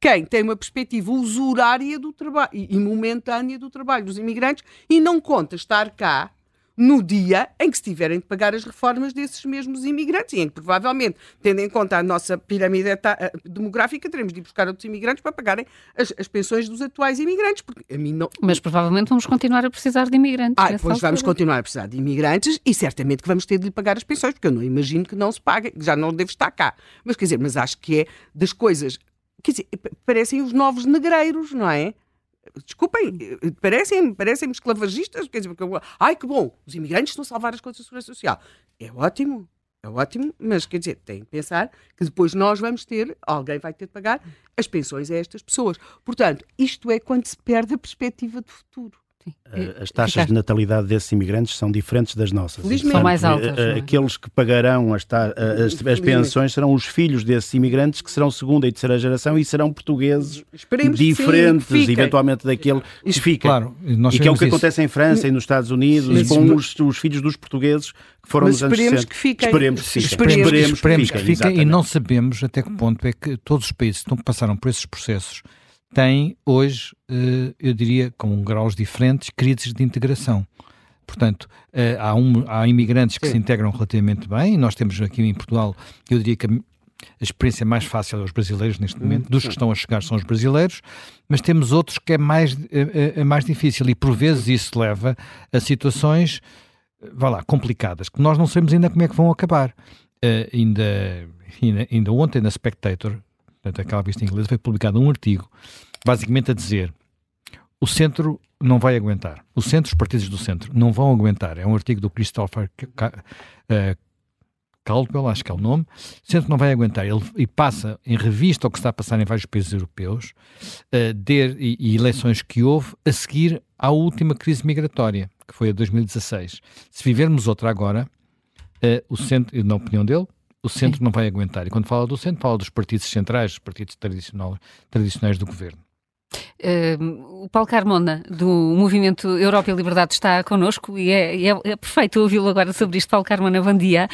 quem tem uma perspectiva usurária do trabalho e momentânea do trabalho dos imigrantes e não conta estar cá no dia em que se tiverem de pagar as reformas desses mesmos imigrantes e em que provavelmente, tendo em conta a nossa pirâmide eh, demográfica, teremos de ir buscar outros imigrantes para pagarem as, as pensões dos atuais imigrantes. Porque a mim não...
Mas provavelmente vamos continuar a precisar de imigrantes.
Ah, pois altura. vamos continuar a precisar de imigrantes e certamente que vamos ter de lhe pagar as pensões, porque eu não imagino que não se paguem, já não deve estar cá. Mas quer dizer, mas acho que é das coisas, quer dizer, parecem os novos negreiros, não é? Desculpem, parecem-me parecem esclavagistas, quer dizer, porque, ai que bom, os imigrantes estão a salvar as contas da segurança social. É ótimo, é ótimo, mas quer dizer, tem que pensar que depois nós vamos ter, alguém vai ter de pagar as pensões a estas pessoas. Portanto, isto é quando se perde a perspectiva de futuro.
Eh, as taxas de natalidade desses imigrantes são diferentes das nossas.
Felizmente. São mais altas.
Eh, é? Aqueles que pagarão as, as, as, pensões serão os filhos desses imigrantes que serão segunda e terceira geração e serão portugueses Esperemos diferentes, sim, eventualmente, daquele que fica. Claro, e que é o que isso. acontece em França e nos Estados Unidos sim, com os, os, filhos dos portugueses que foram
Mas
nos anos
esperemos Que fiquem.
Esperemos que fiquem.
Esperemos, esperemos, esperemos que fiquem, que e não sabemos até que ponto é que todos os países que passaram por esses processos têm hoje, eh, eu diria, com graus diferentes, crises de integração. Portanto, eh, há, um, há imigrantes que Sim. se integram relativamente bem, nós temos aqui em Portugal, eu diria que a experiência mais fácil aos brasileiros neste momento, dos que estão a chegar são os brasileiros, mas temos outros que é mais, é, é mais difícil e por vezes isso leva a situações, vá lá, complicadas, que nós não sabemos ainda como é que vão acabar. Uh, ainda, ainda, ainda ontem na Spectator, portanto, aquela vista inglesa, foi publicado um artigo basicamente a dizer o centro não vai aguentar. O centro, os partidos do centro, não vão aguentar. É um artigo do Christopher uh, Caldwell, acho que é o nome. O centro não vai aguentar. Ele e passa em revista o que está a passar em vários países europeus uh, de, e, e, eleições que houve a seguir à última crise migratória, que foi a 2016. Se vivermos outra agora, uh, o centro, na opinião dele, o centro Sim. não vai aguentar. E quando fala do centro, fala dos partidos centrais, dos partidos tradicionais do governo.
Uh, o Paulo Carmona, do Movimento Europa e Liberdade, está connosco e é, é, é perfeito ouvi-lo agora sobre isto. Paulo Carmona, bom dia.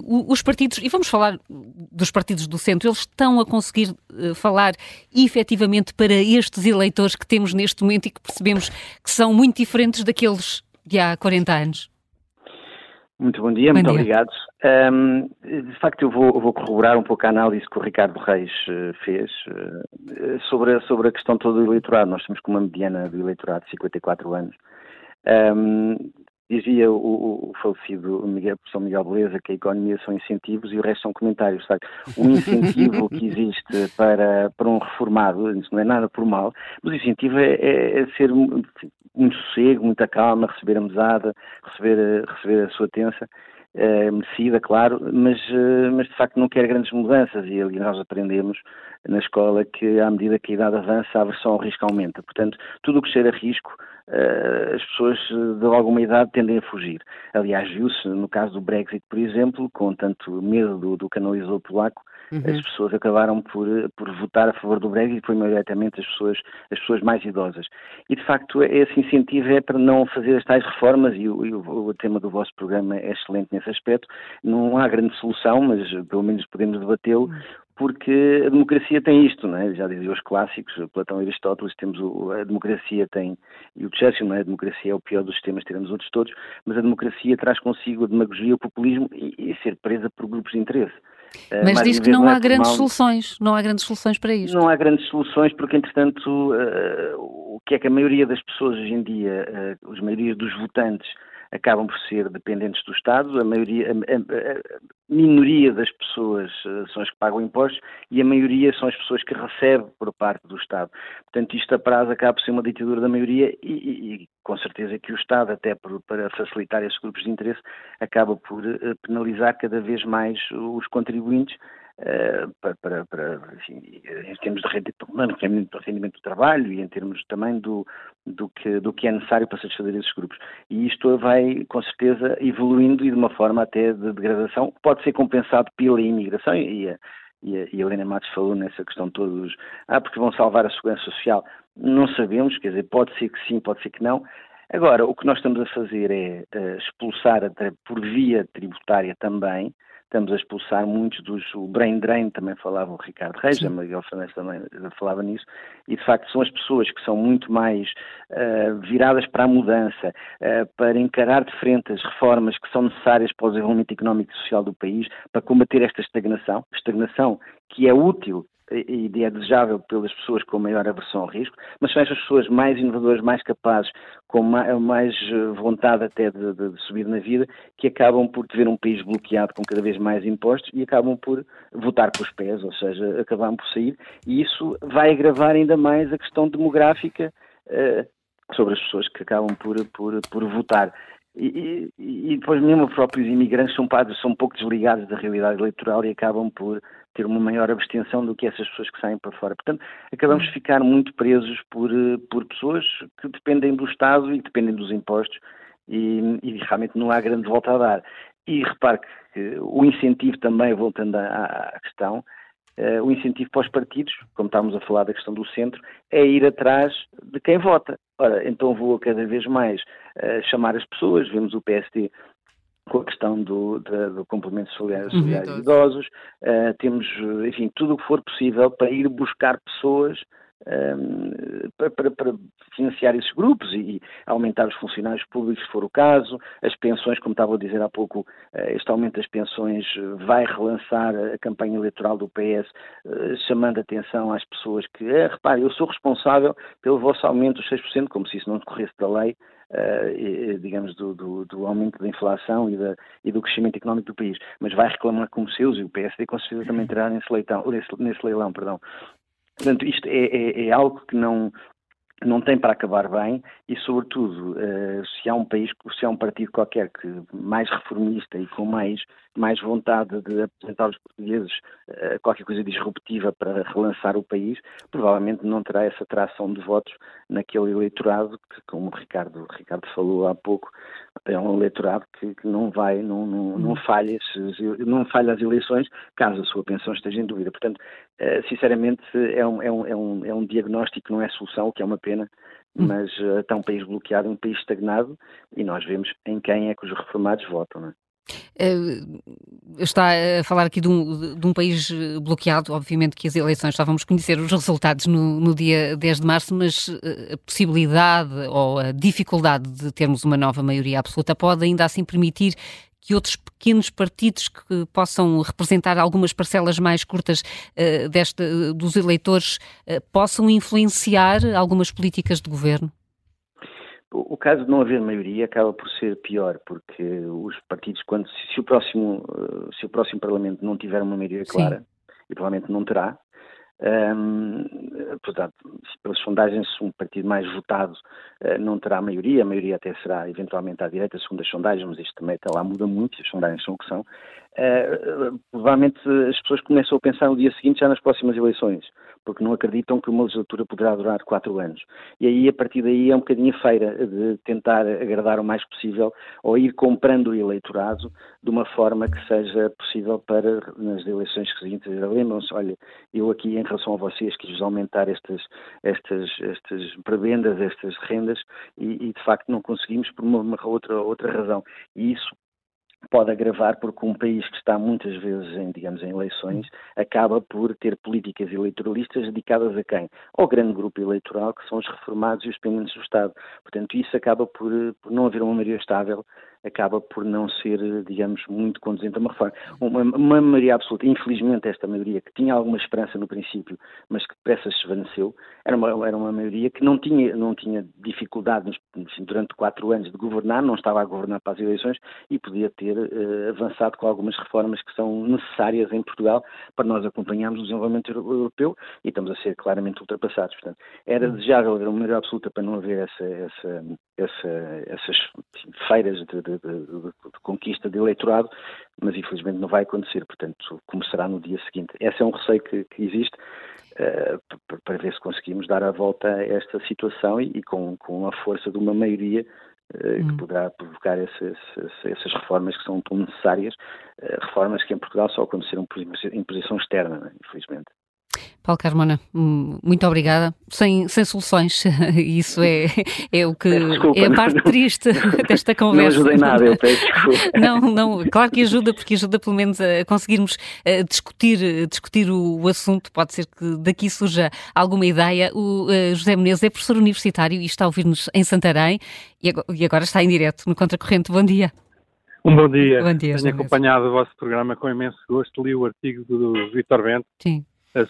Uh, os partidos, e vamos falar dos partidos do centro, eles estão a conseguir uh, falar efetivamente para estes eleitores que temos neste momento e que percebemos que são muito diferentes daqueles de há 40 anos?
Muito bom dia, bom muito dia. obrigado. Um, de facto, eu vou, vou, corroborar um pouco a análise que o Ricardo Reis uh, fez uh, sobre, a, sobre a questão toda do eleitorado. Nós temos com uma mediana do eleitorado de 54 anos. Um, dizia o, o, falecido Miguel, professor Miguel Beleza que a economia são incentivos e o resto são comentários. Sabe? O incentivo que existe para, para um reformado, isso não é nada por mal, mas o incentivo é, é, é ser muito sossego, muita calma, receber a mesada, receber, receber a sua tensa, é, merecida, claro, mas, eh, mas de facto não quer grandes mudanças e ali nós aprendemos na escola que à medida que a idade avança a aversão ao risco aumenta. Portanto, tudo o que cheira a risco uh, as pessoas de alguma idade tendem a fugir. Aliás, viu-se no caso do Brexit, por exemplo, com tanto medo do, do canalizador polaco, Uhum. As pessoas acabaram por, por votar a favor do Brexit e foi maioritariamente as pessoas, as pessoas mais idosas. E, de facto, esse incentivo é para não fazer as tais reformas e o, e o, o tema do vosso programa é excelente nesse aspecto. Não há grande solução, mas pelo menos podemos debatê-lo, uhum porque a democracia tem isto, não é? já diziam os clássicos, Platão e Aristóteles, temos o, a democracia tem, e o Churchill, não é? a democracia é o pior dos sistemas, tiramos outros todos, mas a democracia traz consigo a demagogia, o populismo e, e ser presa por grupos de interesse.
Eh, Mas diz que não há grandes mal. soluções, não há grandes soluções para isto.
Não há grandes soluções porque, entretanto, uh, o que é que a maioria das pessoas hoje em dia, uh, as maiorias dos votantes, acabam por ser dependentes do Estado, a, maioria, a, a, a, minoria das pessoas uh, são as que pagam impostos e a maioria são as pessoas que recebem por parte do Estado. Portanto, isto a prazo acaba por ser uma ditadura da maioria e, e, e com certeza que o Estado, até por, para facilitar esses grupos de interesse, acaba por uh, penalizar cada vez mais os contribuintes Uh, para, para, para enfim, em termos de rendimento, rendimento do trabalho e em termos também do, do, que, do que é necessário para satisfazer esses grupos. E isto vai, com certeza, evoluindo e de uma forma até de degradação, pode ser compensado pela imigração e a, e a, Helena Matos falou nessa questão todos, ah, porque vão salvar a segurança social. Não sabemos, quer dizer, pode ser que sim, pode ser que não. Agora, o que nós estamos a fazer é uh, expulsar por via tributária também estamos a expulsar muitos dos. O brain drain também falava o Ricardo Reis, Sim. a Miguel Fernandes também falava nisso, e de facto são as pessoas que são muito mais uh, viradas para a mudança, uh, para encarar de frente as reformas que são necessárias para o desenvolvimento económico e social do país, para combater esta estagnação, estagnação que é útil e é desejável pelas pessoas com maior aversão ao risco, mas são essas pessoas mais inovadoras, mais capazes, com mais eh, vontade até de, de, de, subir na vida, que acabam por ver um país bloqueado com cada vez mais impostos e acabam por votar com os pés, ou seja, acabam por sair, e isso vai agravar ainda mais a questão demográfica uh, sobre as pessoas que acabam por, por, por votar. E, e, e, depois mesmo os próprios imigrantes são, são um pouco desligados da realidade eleitoral e acabam por ter uma maior abstenção do que essas pessoas que saem para fora. Portanto, acabamos de ficar muito presos por, eh, por pessoas que dependem do Estado e dependem dos impostos e, e realmente não há grande volta a dar. E repare que o incentivo também, voltando à, à questão, uh, o incentivo para os partidos, como estávamos a falar da questão do centro, é ir atrás de quem vota. Ora, então vou cada vez mais uh, chamar as pessoas, vemos o PSD com a questão do, do, do complemento solidário, uhum. solidário de idosos, uh, temos, enfim, tudo o que for possível para ir buscar pessoas um, para, para, financiar esses grupos e, aumentar os funcionários públicos, se for o caso. As pensões, como estava a dizer há pouco, este aumento das pensões vai relançar a campanha eleitoral do PS, chamando atenção às pessoas que, eh, repare, eu sou responsável pelo vosso aumento dos 6%, como se isso não decorresse da lei, uh, digamos, do, do, do, aumento da inflação e, da, e, do crescimento económico do país, mas vai reclamar como seus e o PSD com certeza também terá nesse, leitão, nesse, nesse leilão. Perdão. Portanto, isto é, é, é algo que não, não tem para acabar bem e, sobretudo, uh, se há um país, se há um partido qualquer que mais reformista e com mais, mais vontade de apresentar aos portugueses uh, qualquer coisa disruptiva para relançar o país, provavelmente não terá essa tração de votos naquele eleitorado que, como o Ricardo, o Ricardo falou há pouco, é um eleitorado que, que não vai, não, não, não, falha, não falha as eleições caso a sua pensão esteja em dúvida. Portanto, sinceramente, é um, é, um, é, um, é um diagnóstico não é solução, o que é uma pena, hum. mas uh, está um país bloqueado, um país estagnado e nós vemos em quem é que os reformados votam. Não é?
Uh, está a falar aqui de um, de um, país bloqueado, obviamente que as eleições, já vamos conhecer os resultados no, no dia 10 de março, mas a possibilidade ou a dificuldade de termos uma nova maioria absoluta pode ainda assim permitir que outros pequenos partidos que possam representar algumas parcelas mais curtas uh, desta, dos eleitores uh, possam influenciar algumas políticas de governo?
O caso de não haver maioria acaba por ser pior, porque os partidos, quando se, o próximo se o próximo Parlamento não tiver uma maioria clara, Sim. e provavelmente não terá, um, portanto, pelas sondagens, um partido mais votado uh, não terá maioria, a maioria até será eventualmente à direita, segundo as sondagens, mas isto também até lá muda muito, as sondagens são o que são. Uh, provavelmente as pessoas começam a pensar no dia seguinte já nas próximas eleições porque não acreditam que uma legislatura poderá durar quatro anos. E aí, a partir daí, é um bocadinho a feira de tentar agradar o mais possível ou ir comprando o eleitorado de uma forma que seja possível para, nas eleições seguintes, lembram-se, olha, eu aqui, em relação a vocês, quis aumentar estas, estas, estas prebendas, estas rendas, e, e, de facto não conseguimos por uma, uma outra, outra razão. E isso pode agravar porque um país que está muitas vezes em, digamos, em eleições acaba por ter políticas eleitoralistas dedicadas a quem? Ao grande grupo eleitoral que são os reformados e os dependentes do Estado. Portanto, isso acaba por, por não haver uma maioria estável acaba por não ser, digamos, muito conduzente a uma reforma. Uma, uma maioria absoluta, infelizmente esta maioria, que tinha alguma esperança no princípio, mas que depressa se esvaneceu, era uma, era uma maioria que não tinha, não tinha dificuldade assim, durante quatro anos de governar, não estava a governar para as eleições e podia ter uh, avançado com algumas reformas que são necessárias em Portugal para nós acompanharmos o desenvolvimento europeu e estamos a ser claramente ultrapassados. Portanto, era hum. desejável haver uma maioria absoluta para não haver essa, essa, essa, essas feiras de, de, de, de, conquista de eleitorado, mas infelizmente não vai acontecer, portanto começará no dia seguinte. Esse é um receio que, que existe uh, para ver se conseguimos dar a volta a esta situação e, e com, com a força de uma maioria hum. que poderá provocar essas, essas, reformas que são tão necessárias, uh, reformas que em Portugal só aconteceram por imposição externa, né, infelizmente.
Paulo Carmona, muito obrigada. Sem, sem soluções, isso é, é o que desculpa, é a parte triste desta conversa.
Não ajudei nada, eu peço
desculpa. Não, não, claro que ajuda, porque ajuda pelo menos a conseguirmos uh, discutir, discutir o, o, assunto. Pode ser que daqui surja alguma ideia. O uh, José Menezes é professor universitário e está a ouvir-nos em Santarém e agora, e agora está em direto no Contracorrente. Bom dia.
Um bom dia. Bom dia Tenho acompanhado o vosso programa com imenso gosto. Li o artigo do Vitor Bento.
Sim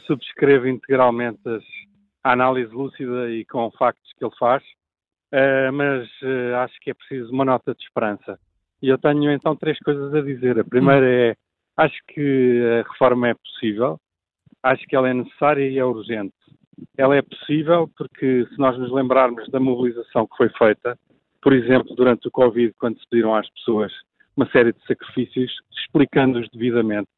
subscrevo integralmente a análise lúcida e com factos que ele faz, uh, mas uh, acho que é preciso uma nota de esperança. E eu tenho então três coisas a dizer. A primeira é, acho que a reforma é possível, acho que ela é necessária e é urgente. Ela é possível porque, se nós nos lembrarmos da mobilização que foi feita, por exemplo, durante o Covid, quando se pediram às pessoas uma série de sacrifícios, explicando-os devidamente,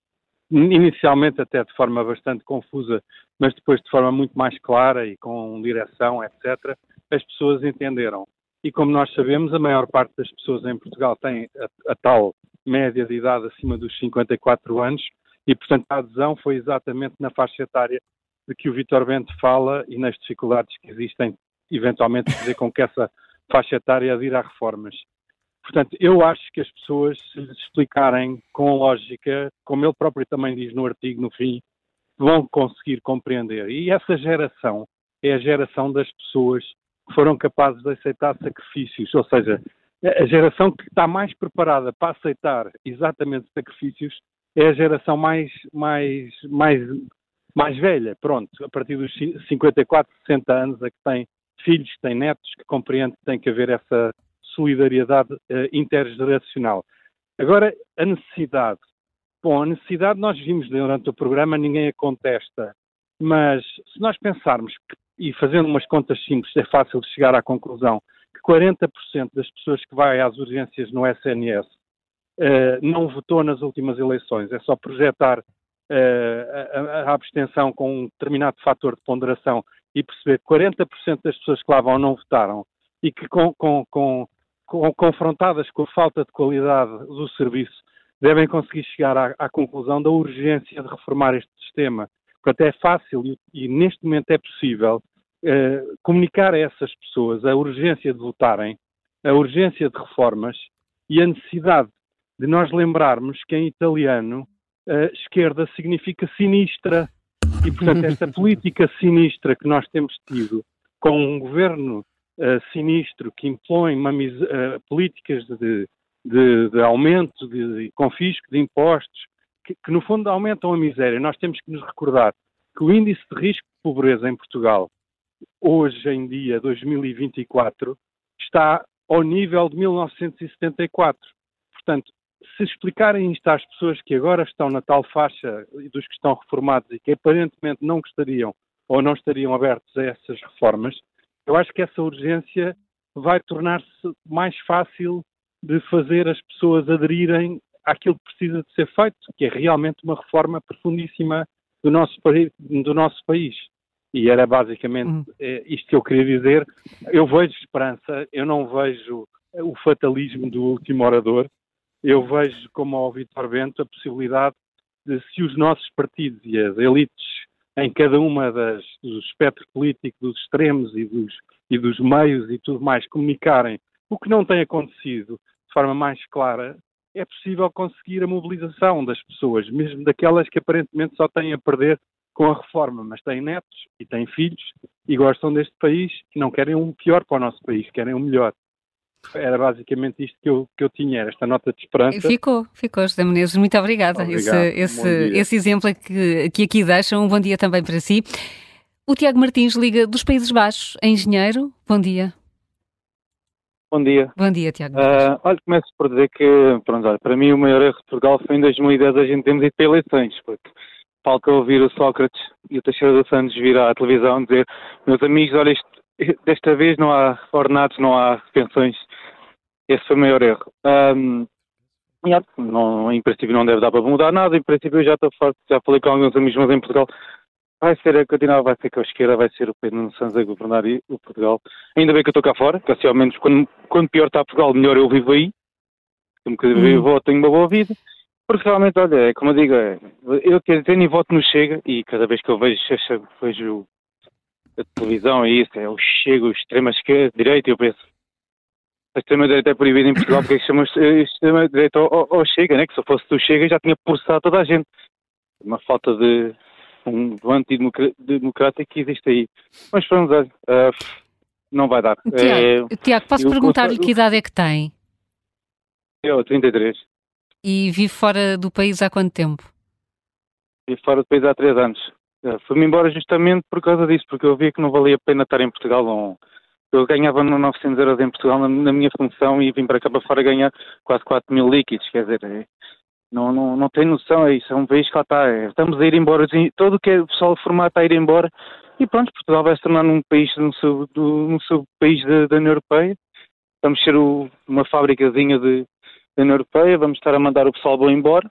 inicialmente até de forma bastante confusa, mas depois de forma muito mais clara e com direção, etc., as pessoas entenderam. E como nós sabemos, a maior parte das pessoas em Portugal tem a, a tal média de idade acima dos 54 anos e, portanto, a adesão foi exatamente na faixa etária de que o Vitor Bento fala e nas dificuldades que existem, eventualmente, fazer com que essa faixa etária adira a reformas. Portanto, eu acho que as pessoas, se lhes explicarem com lógica, como ele próprio também diz no artigo, no fim, vão conseguir compreender. E essa geração é a geração das pessoas que foram capazes de aceitar sacrifícios, ou seja, a geração que está mais preparada para aceitar exatamente sacrifícios é a geração mais, mais, mais, mais velha, pronto, a partir dos 54, 60 anos, a que tem filhos, tem netos, que compreende que tem que haver essa solidariedade uh, intergeracional. Agora, a necessidade. Bom, a necessidade nós vimos durante o programa, ninguém a contesta, mas se nós pensarmos, que, e fazendo umas contas simples, é fácil chegar à conclusão que 40% das pessoas que vai às urgências no SNS uh, eh, não votou nas últimas eleições. É só projetar a, a, abstenção com um determinado fator de ponderação e perceber que 40% das pessoas que lá vão não votaram e que com, com, com, confrontadas com a falta de qualidade do serviço devem conseguir chegar à, à conclusão da urgência de reformar este sistema. Portanto, é fácil e, e neste momento é possível eh, comunicar a essas pessoas a urgência de votarem, a urgência de reformas e a necessidade de nós lembrarmos que em italiano uh, esquerda significa sinistra e, portanto, esta política sinistra que nós temos tido com um governo uh, sinistro que impõe uma, uh, políticas de, de, de aumento, confisco de impostos, que, que, no fundo aumentam a miséria. Nós temos que nos recordar que o índice de risco de pobreza em Portugal hoje em dia, 2024, está ao nível de 1974. Portanto, se explicarem isto às pessoas que agora estão na tal faixa dos que estão reformados e que aparentemente não gostariam ou não estariam abertos a essas reformas, eu acho que essa urgência vai tornar-se mais fácil de fazer as pessoas aderirem àquilo que precisa de ser feito, que é realmente uma reforma profundíssima do nosso, do nosso país. E era basicamente uhum. É, isto que eu queria dizer. Eu vejo esperança, eu não vejo o fatalismo do último orador. Eu vejo, como ao Vitor Bento, a possibilidade de, se os nossos partidos e as elites em cada uma das espectros políticos, dos extremos e dos, e dos meios e tudo mais comunicarem o que não tem acontecido de forma mais clara, é possível conseguir a mobilização das pessoas, mesmo daquelas que aparentemente só têm a perder com a reforma, mas têm netos e têm filhos e gostam deste país e não querem um pior para o nosso país, querem um melhor. Era basicamente isto que eu, que eu tinha, esta nota de esperança.
Ficou, ficou, José Menezes, muito obrigada. Obrigado. Esse, esse, esse exemplo que, que aqui deixam, um bom dia também para si. O Tiago Martins liga dos Países Baixos, é engenheiro. Bom dia.
Bom dia.
Bom dia, Tiago.
Uh, olha, começo por dizer que, pronto, olha, para mim o maior erro de Portugal foi em 2010 a gente temos ido para eleições, porque falta ouvir o Sócrates e o Teixeira dos Santos vir à televisão dizer meus amigos, olha, isto, desta vez não há ordenados, não há pensões. Esse foi o maior erro. Um, não, em princípio não deve dar para mudar nada, em princípio eu já estou forte, já falei com alguns amigos meus em Portugal, vai ser a continuar, vai ser com a esquerda, vai ser o Pedro Santos a governar o Portugal. Ainda bem que eu estou cá fora, que assim ao menos quando, quando pior está Portugal, melhor eu vivo aí. Como que eu vou, tenho uma boa vida. Porque realmente, olha, é como eu digo, é, eu tenho e voto no Chega e cada vez que eu vejo, vejo a televisão e isso, é o Chega, o extrema esquerda, direita, eu penso, a extrema-direita é proibida em Portugal porque é que chama extrema-direita ao, ao, Chega, né? que se eu fosse do Chega já tinha processado toda a gente. Uma falta de um antidemocrático que existe aí. Mas pronto, olha, uh, não vai dar.
Tiago, é, Tiago posso perguntar-lhe que idade é que tem?
Eu, 33.
E vive fora do país há quanto tempo?
Vivo fora do país há três anos. Eh, fui-me embora justamente por causa disso, porque eu via que não valia a pena estar em Portugal. Não... Eu ganhava 900 euros em Portugal na, na, minha função e vim para cá para fora ganhar quase 4 mil líquidos. Quer dizer, é... não, não, não tem noção, é isso. É um país que lá está. É... Estamos a ir embora. Assim, todo o que é o pessoal formado está a ir embora. E pronto, Portugal vai se tornar um país, um, sub, um sub país da, da União Europeia. Vamos ser o, uma fábricazinha de, da União Europeia, vamos estar a mandar o pessoal bom embora,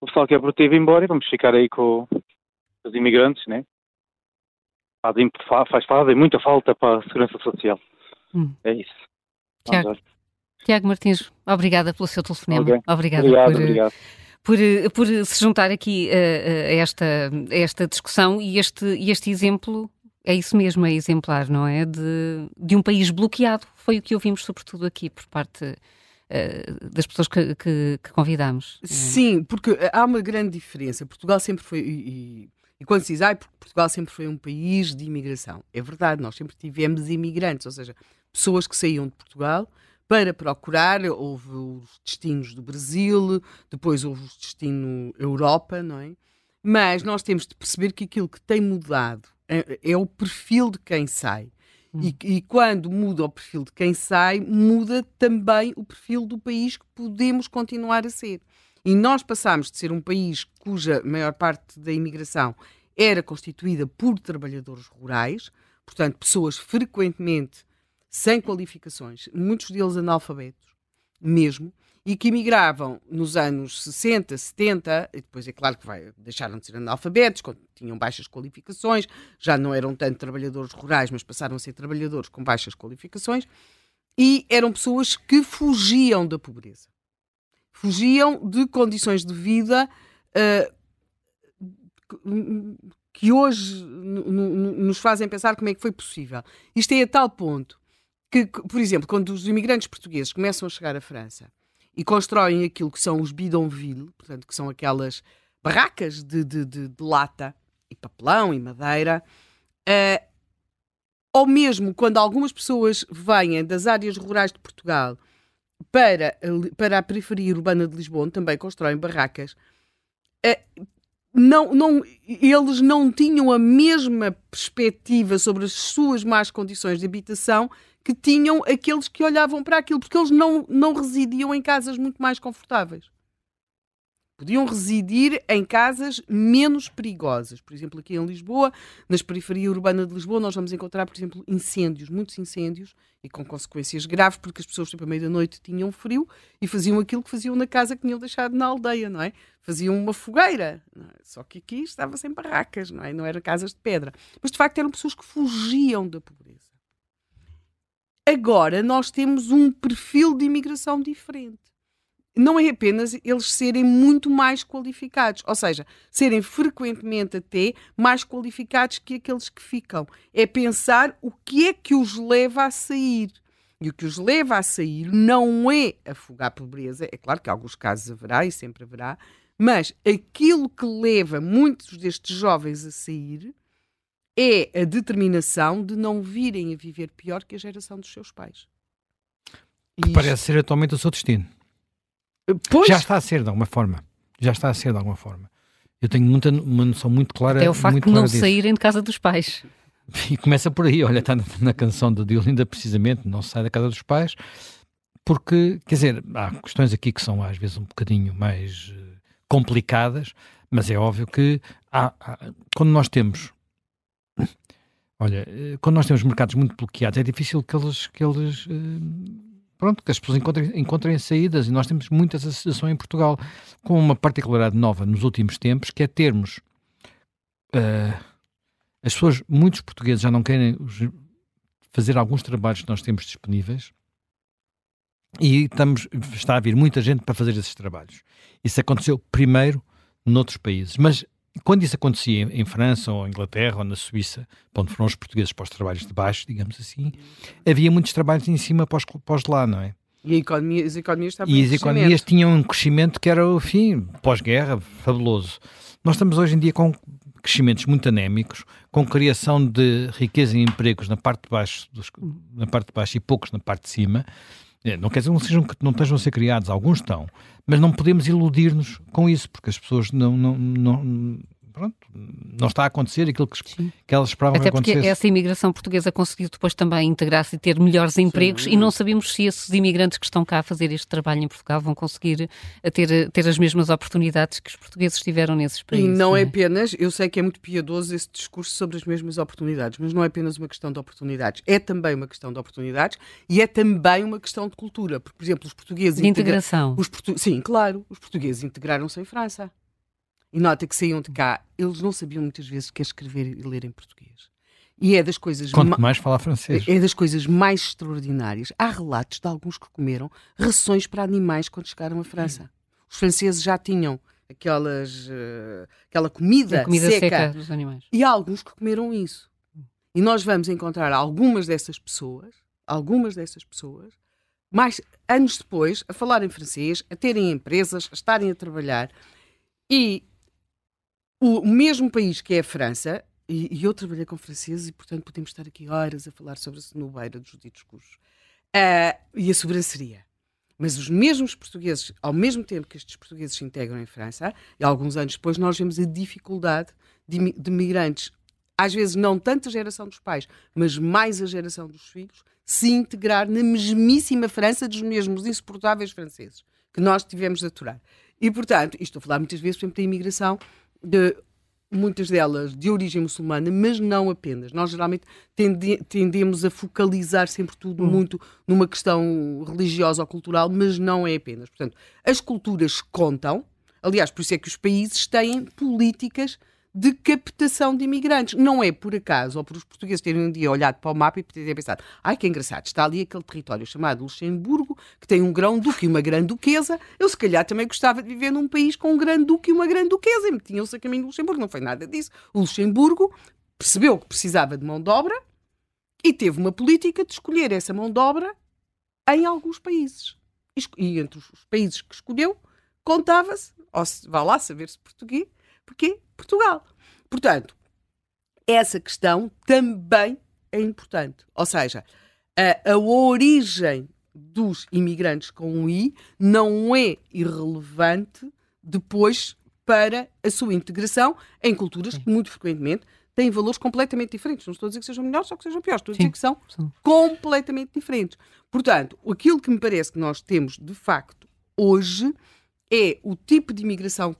o pessoal que é produtivo embora e vamos ficar aí com os imigrantes, né? Fazem, faz, fazem muita falta para a segurança social. Hum. É isso.
Tiago, Tiago Martins, obrigada pelo seu telefonema. Okay. Obrigada
obrigado,
por,
obrigado.
Por, por, se juntar aqui a, a, esta, a esta discussão e este, este exemplo é isso mesmo, é exemplar, não é? De, de um país bloqueado. Foi o que ouvimos, sobretudo aqui, por parte eh, das pessoas que, que, que convidamos.
Sim, porque há uma grande diferença. Portugal sempre foi, e, E quando se diz, ah, porque Portugal sempre foi um país de imigração. É verdade, nós sempre tivemos imigrantes, ou seja, pessoas que saíam de Portugal para procurar, houve os destinos do Brasil, depois houve o destino Europa, não é? Mas nós temos de perceber que aquilo que tem mudado é, é o perfil de quem sai. Hum. E, e, quando muda o perfil de quem sai, muda também o perfil do país que podemos continuar a ser. E nós passámos de ser um país cuja maior parte da imigração era constituída por trabalhadores rurais, portanto, pessoas frequentemente sem qualificações, muitos deles analfabetos, mesmo, e que emigravam nos anos 60, 70, e depois é claro que vai, deixaram de ser analfabetos, tinham baixas qualificações, já não eram tanto trabalhadores rurais, mas passaram a ser trabalhadores com baixas qualificações, e eram pessoas que fugiam da pobreza fugiam de condições de vida uh, que hoje nos fazem pensar como é que foi possível. Isto é a tal ponto que, por exemplo, quando os imigrantes portugueses começam a chegar à França e constroem aquilo que são os bidonville, portanto, que são aquelas barracas de, de, de, de lata e papelão e madeira, uh, ou mesmo quando algumas pessoas vêm das áreas rurais de Portugal para, para a periferia urbana de Lisboa, onde também constroem barracas, eh, não, não, eles não tinham a mesma perspectiva sobre as suas más condições de habitação que tinham aqueles que olhavam para aquilo, porque eles não, não residiam em casas muito mais confortáveis podiam residir em casas menos perigosas. Por exemplo, aqui em Lisboa, nas periferia urbana de Lisboa, nós vamos encontrar, por exemplo, incêndios, muitos incêndios, e com consequências graves, porque as pessoas, tipo, à meia-noite tinham frio e faziam aquilo que faziam na casa que tinham deixado na aldeia, não é? Faziam uma fogueira. É? Só que aqui estava sem barracas, não é? Não eram casas de pedra. Mas, de facto, eram pessoas que fugiam da pobreza. Agora, nós temos um perfil de imigração diferente não é apenas eles serem muito mais qualificados, ou seja, serem frequentemente até mais qualificados que aqueles que ficam. É pensar o que é que os leva a sair. E o que os leva a sair não é afogar a pobreza, é claro que em alguns casos haverá e sempre haverá, mas aquilo que leva muitos destes jovens a sair é a determinação de não virem a viver pior que a geração dos seus pais.
Que parece ser atualmente o seu destino. Pois. Já está a ser de alguma forma. Já está a ser de alguma forma. Eu tenho muita, uma noção muito clara.
É o facto de não saírem de casa dos pais.
E começa por aí, olha, está na, na canção de Diolinda precisamente, não sai da casa dos pais, porque, quer dizer, há questões aqui que são às vezes um bocadinho mais uh, complicadas, mas é óbvio que há, há, quando nós temos olha, eh, quando nós temos mercados muito bloqueados, é difícil que eles, que eles uh, pronto, que as pessoas encontrem, encontrem saídas e nós temos muitas associações em Portugal com uma particularidade nova nos últimos tempos, que é termos uh, as pessoas, muitos portugueses já não querem fazer alguns trabalhos que nós temos disponíveis e estamos, está a vir muita gente para fazer esses trabalhos. Isso aconteceu primeiro noutros países, mas quando isso acontecia em, França ou Inglaterra ou na Suíça, onde foram os portugueses para os trabalhos de baixo, digamos assim, havia muitos trabalhos em cima para os, para os de lá, não é?
E economia, as economias estavam
E as economias tinham um crescimento que era, enfim, pós-guerra, fabuloso. Nós estamos hoje em dia com crescimentos muito anémicos, com criação de riqueza e empregos na parte de baixo, dos, na parte de baixo e poucos na parte de cima. É, não quer dizer que não, sejam, não estejam a ser criados, alguns estão, mas não podemos iludir-nos com isso, porque as pessoas não, não, não, pronto, não está a acontecer aquilo que, que elas esperavam
Até
que acontecesse.
porque essa imigração portuguesa conseguiu depois também integrar-se e ter melhores empregos Sim. e não sabemos se esses imigrantes que estão cá a fazer este trabalho em Portugal vão conseguir eh, ter, ter as mesmas oportunidades que os portugueses tiveram nesses países.
E não, é? é apenas, eu sei que é muito piedoso esse discurso sobre as mesmas oportunidades, mas não é apenas uma questão de oportunidades, é também uma questão de oportunidades e é também uma questão de cultura. Porque, por exemplo, os portugueses...
De integração.
Os portu... Sim, claro, os portugueses integraram-se em França. E nota que saíam de cá, eles não sabiam muitas vezes que é escrever e ler em português. E é das coisas
Quanto mais falar francês.
É das coisas mais extraordinárias. Há relatos de alguns que comeram rações para animais quando chegaram à França. Os franceses já tinham aquelas uh, aquela comida,
comida
seca,
seca dos animais.
E há alguns que comeram isso. E nós vamos encontrar algumas dessas pessoas, algumas dessas pessoas, mais anos depois, a falar em francês, a terem empresas, a estarem a trabalhar. E o mesmo país que é a França, e, e eu trabalhei com franceses e, portanto, podemos estar aqui horas a falar sobre a cenobeira dos ditos cursos. Uh, e a sobranceria. Mas os mesmos portugueses, ao mesmo tempo que estes portugueses se integram em França, e alguns anos depois, nós vemos a dificuldade de, de migrantes, às vezes não tanto a geração dos pais, mas mais a geração dos filhos, se integrar na mesmíssima França dos mesmos insuportáveis franceses que nós tivemos de aturar. E, portanto, isto estou a falar muitas vezes, por exemplo, da imigração de muitas delas de origem muçulmana, mas não apenas. Nós geralmente tende, tendemos a focalizar sempre tudo hum. muito numa questão religiosa ou cultural, mas não é apenas. Portanto, as culturas contam. Aliás, por isso é que os países têm políticas de captação de imigrantes. Não é por acaso, ou por os portugueses terem um dia olhado para o mapa e terem pensado ai que engraçado, está ali aquele território chamado Luxemburgo, que tem um grão-duque e uma grande-duquesa, eu se calhar também gostava de viver num país com um grande-duque e uma grande-duquesa, e metiam-se a caminho do Luxemburgo. Não foi nada disso. O Luxemburgo percebeu que precisava de mão de obra e teve uma política de escolher essa mão de obra em alguns países. E entre os países que escolheu, contava-se, ou se vá lá saber-se português, porque Portugal. Portanto, essa questão também é importante. Ou seja, a, a origem dos imigrantes com um I não é irrelevante depois para a sua integração em culturas que muito frequentemente têm valores completamente diferentes. Não estou a dizer que sejam melhores ou que sejam piores, estou a dizer que são completamente diferentes. Portanto, aquilo que me parece que nós temos de facto hoje é o tipo de imigração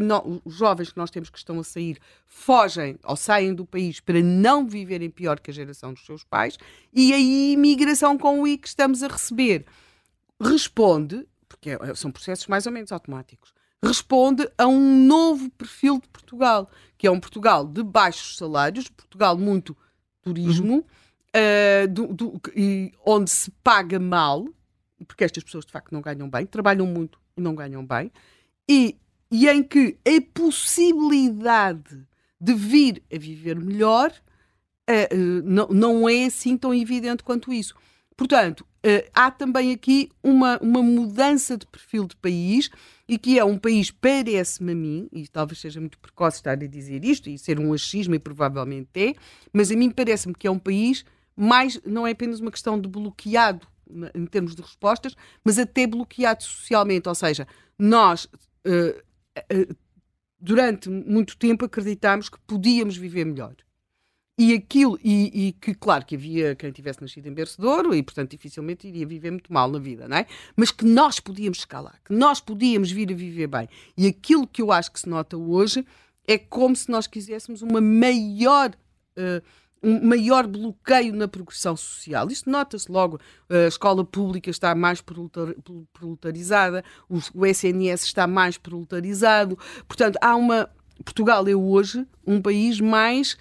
no, os jovens que nós temos que estão a sair fogem ou saem do país para não viverem pior que a geração dos seus pais e a imigração com o I que estamos a receber responde, porque é, são processos mais ou menos automáticos, responde a um novo perfil de Portugal, que é um Portugal de baixos salários, Portugal muito turismo, uhum. uh, do, do, e, onde se paga mal, porque estas pessoas de facto não ganham bem, trabalham muito e não ganham bem, e e em que a possibilidade de vir a viver melhor uh, uh, não, é assim tão evidente quanto isso. Portanto, uh, há também aqui uma, uma mudança de perfil de país e que é um país, parece-me a mim, e talvez seja muito precoce estar a dizer isto e ser um achismo, e provavelmente é, mas a mim parece-me que é um país mais, não é apenas uma questão de bloqueado em termos de respostas, mas até bloqueado socialmente, ou seja, nós uh, eh, durante muito tempo acreditámos que podíamos viver melhor. E aquilo, e, e, que claro que havia quem tivesse nascido em berço e portanto dificilmente iria viver muito mal na vida, não é? Mas que nós podíamos escalar, que nós podíamos vir a viver bem. E aquilo que eu acho que se nota hoje é como se nós quiséssemos uma maior uh, um maior bloqueio na progressão social. Isto nota-se logo. A escola pública está mais proletarizada, o SNS está mais proletarizado. Portanto, há uma. Portugal é hoje um país mais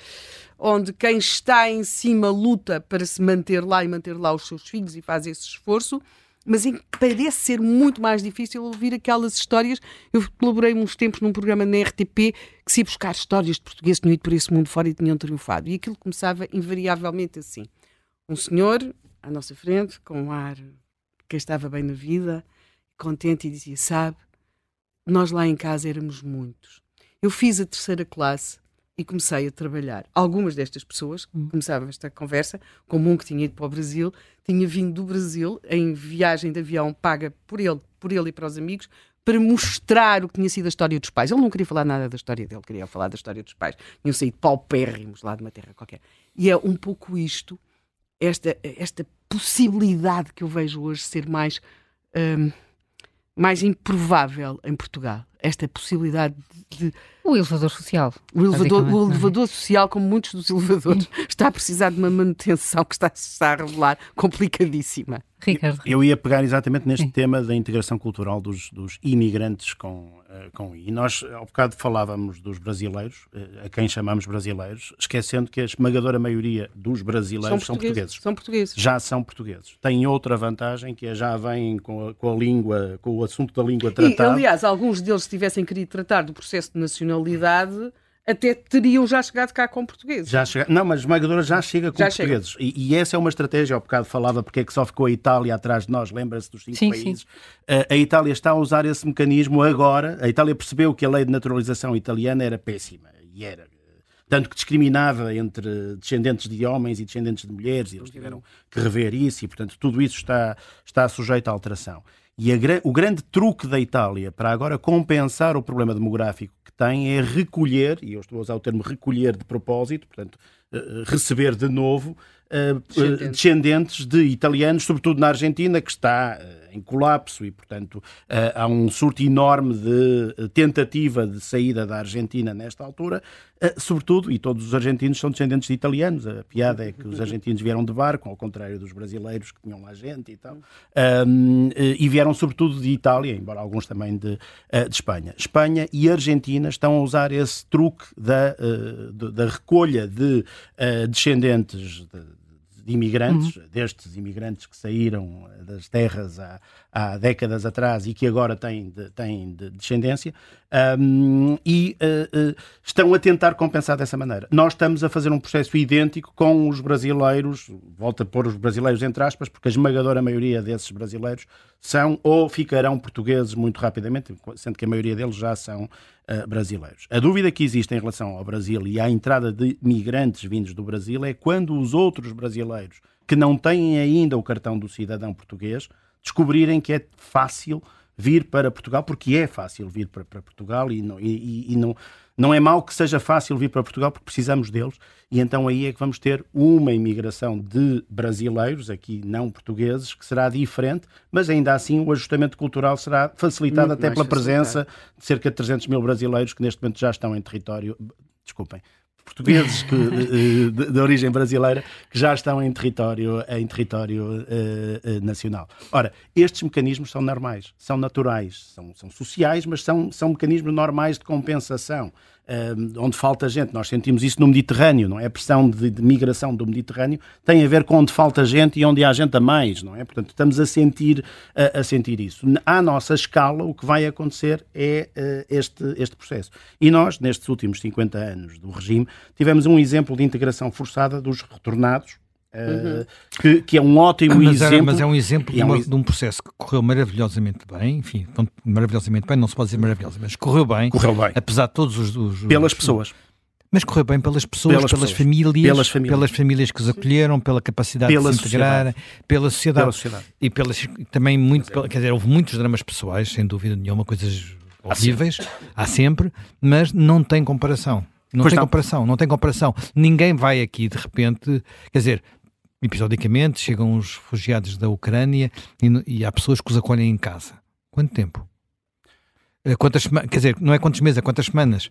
onde quem está em cima luta para se manter lá e manter lá os seus filhos e faz esse esforço mas em que parece ser muito mais difícil ouvir aquelas histórias. Eu colaborei uns tempos num programa na RTP que se ia buscar histórias de portugueses que tinham ido por esse mundo fora e tinham triunfado. E aquilo começava invariavelmente assim. Um senhor à nossa frente, com um ar de quem estava bem na vida, contente, e dizia: Sabe, nós lá em casa éramos muitos. Eu fiz a terceira classe e comecei a trabalhar. Algumas destas pessoas, hum. começavam esta conversa, como um que tinha ido para o Brasil, tinha vindo do Brasil em viagem de avião paga por ele, por ele e para os amigos, para mostrar o que tinha sido a história dos pais. Ele não queria falar nada da história dele, queria falar da história dos pais. Tinham saído paupérrimos lá de uma terra qualquer. E é um pouco isto, esta, esta possibilidade que eu vejo hoje ser mais, hum, mais improvável em Portugal esta possibilidade de.
O elevador social.
O elevador, o é? elevador social, como muitos dos elevadores, está a precisar de uma manutenção que está, está a revelar complicadíssima.
Ricardo. Eu ia pegar exatamente neste Sim. tema da integração cultural dos, dos imigrantes com, uh, com I. E nós, ao bocado, falávamos dos brasileiros, uh, a quem chamamos brasileiros, esquecendo que a esmagadora maioria dos brasileiros são portugueses. São portugueses.
São portugueses.
Já são portugueses. Têm outra vantagem, que é já vêm com a, com a língua, com o assunto da língua tratado.
E, aliás, alguns deles, se tivessem querido tratar do processo de nacionalidade, até teriam já chegado cá com portugueses.
Já chega... Não, mas a esmagadora já chega com já portugueses. E, e, essa é uma estratégia, ao bocado falava porque é que só ficou a Itália atrás de nós, lembra-se dos cinco sim, países. Sim. A, a Itália está a usar esse mecanismo agora. A Itália percebeu que a lei de naturalização italiana era péssima. E era tanto que discriminava entre descendentes de homens e descendentes de mulheres, e eles tiveram que rever isso, e portanto tudo isso está, está sujeito à alteração. E a, o grande truque da Itália para agora compensar o problema demográfico que tem é recolher, e eu estou a usar o termo recolher de propósito, portanto, uh, receber de novo uh, descendentes. de italianos, sobretudo na Argentina, que está em colapso e, portanto, há um surto enorme de tentativa de saída da Argentina nesta altura, sobretudo, e todos os argentinos são descendentes de italianos. A piada é que os argentinos vieram de barco, ao contrário dos brasileiros que tinham lá gente e tal, e vieram sobretudo de Itália, embora alguns também de, de Espanha. Espanha e Argentina estão a usar esse truque da, da recolha de descendentes de, de imigrantes, uhum. destes imigrantes que saíram das terras há décadas atrás e que agora têm, de, têm de descendência, um, e uh, uh, estão a tentar compensar dessa maneira. Nós estamos a fazer um processo idêntico com os brasileiros, volto a pôr os brasileiros entre aspas, porque a esmagadora maioria desses brasileiros são ou ficarão portugueses muito rapidamente, sendo que a maioria deles já são uh, brasileiros. A dúvida que existe em relação ao Brasil e à entrada de migrantes vindos do Brasil é quando os outros brasileiros que não têm ainda o cartão do cidadão português descobrirem que é fácil vir para Portugal, porque é fácil vir para, para Portugal e, não, e, e, não, não é mau que seja fácil vir para Portugal porque precisamos deles. E então aí é que vamos ter uma imigração de brasileiros, aqui não portugueses, que será diferente, mas ainda assim o ajustamento cultural será facilitado Muito até pela presença de cerca de 300 mil brasileiros que neste momento já estão em território, desculpem, portugueses que, de, de, de, origem brasileira que já estão em território, em território uh, uh, nacional. Ora, estes mecanismos são normais, são naturais, são, são sociais, mas são, são mecanismos normais de compensação onde falta gente. Nós sentimos isso no Mediterrâneo, não é? A pressão de, de, migração do Mediterrâneo tem a ver com onde falta gente e onde há gente a mais, não é? Portanto, estamos a sentir, a, a sentir isso. À nossa escala, o que vai acontecer é uh, este, este processo. E nós, nestes últimos 50 anos do regime, tivemos um exemplo de integração forçada dos retornados, Uhum. Que, que, é um ótimo
mas
exemplo.
Era, mas é um exemplo de, uma, de, um processo que correu maravilhosamente bem, enfim, maravilhosamente bem, não se pode dizer maravilhosamente, mas correu bem,
correu bem.
apesar de todos os. os
pelas os, pessoas.
Mas correu bem pelas pessoas, pelas, pelas, pessoas. Famílias, pelas, famílias, pelas famílias que os acolheram, pela capacidade pela de se integrar, pela sociedade. Pela sociedade. E pelas, também muito, quer dizer, houve muitos dramas pessoais, sem dúvida nenhuma, coisas horríveis, há sempre, há sempre mas não tem comparação. Não pois tem não. comparação, não tem comparação. Ninguém vai aqui de repente, quer dizer, episodicamente chegam os refugiados da Ucrânia e, e há pessoas que os acolhem em casa. Quanto tempo? Eh, quantas quer dizer, não é quantos meses, é quantas semanas.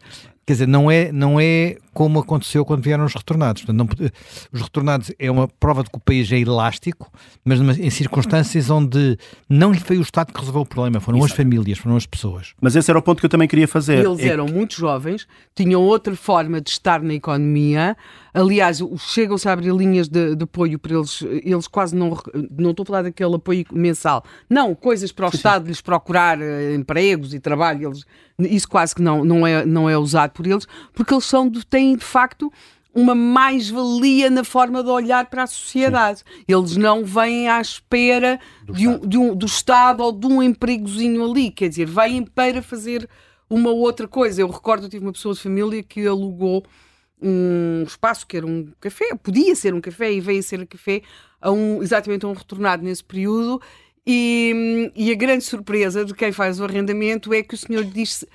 Quer dizer, não é, não é como aconteceu quando vieram os retornados. Portanto, não, os retornados é uma prova de que o país é elástico, mas em circunstâncias onde não foi o Estado que resolveu o problema, foram Exato. as famílias, foram as pessoas.
Mas esse era o ponto que eu também queria fazer.
Eles é... eram muito jovens, tinham outra forma de estar na economia. Aliás, chegam-se a abrir linhas de, de, apoio para eles, eles quase não. Não estou a falar daquele apoio mensal, não, coisas para o Estado lhes procurar uh, empregos e trabalho, eles isso quase que não, não, é, não é usado por eles, porque eles são, têm de facto uma mais-valia na forma de olhar para a sociedade. Sim. Eles não vêm à espera do, de um, Estado. De um, do Estado ou de um empregozinho ali, quer dizer, vêm para fazer uma outra coisa. Eu recordo, eu tive uma pessoa de família que alugou um espaço que era um café, podia ser um café e veio a ser um café a um, exatamente a um retornado nesse período e, e, a grande surpresa de quem faz o arrendamento é que o senhor disse,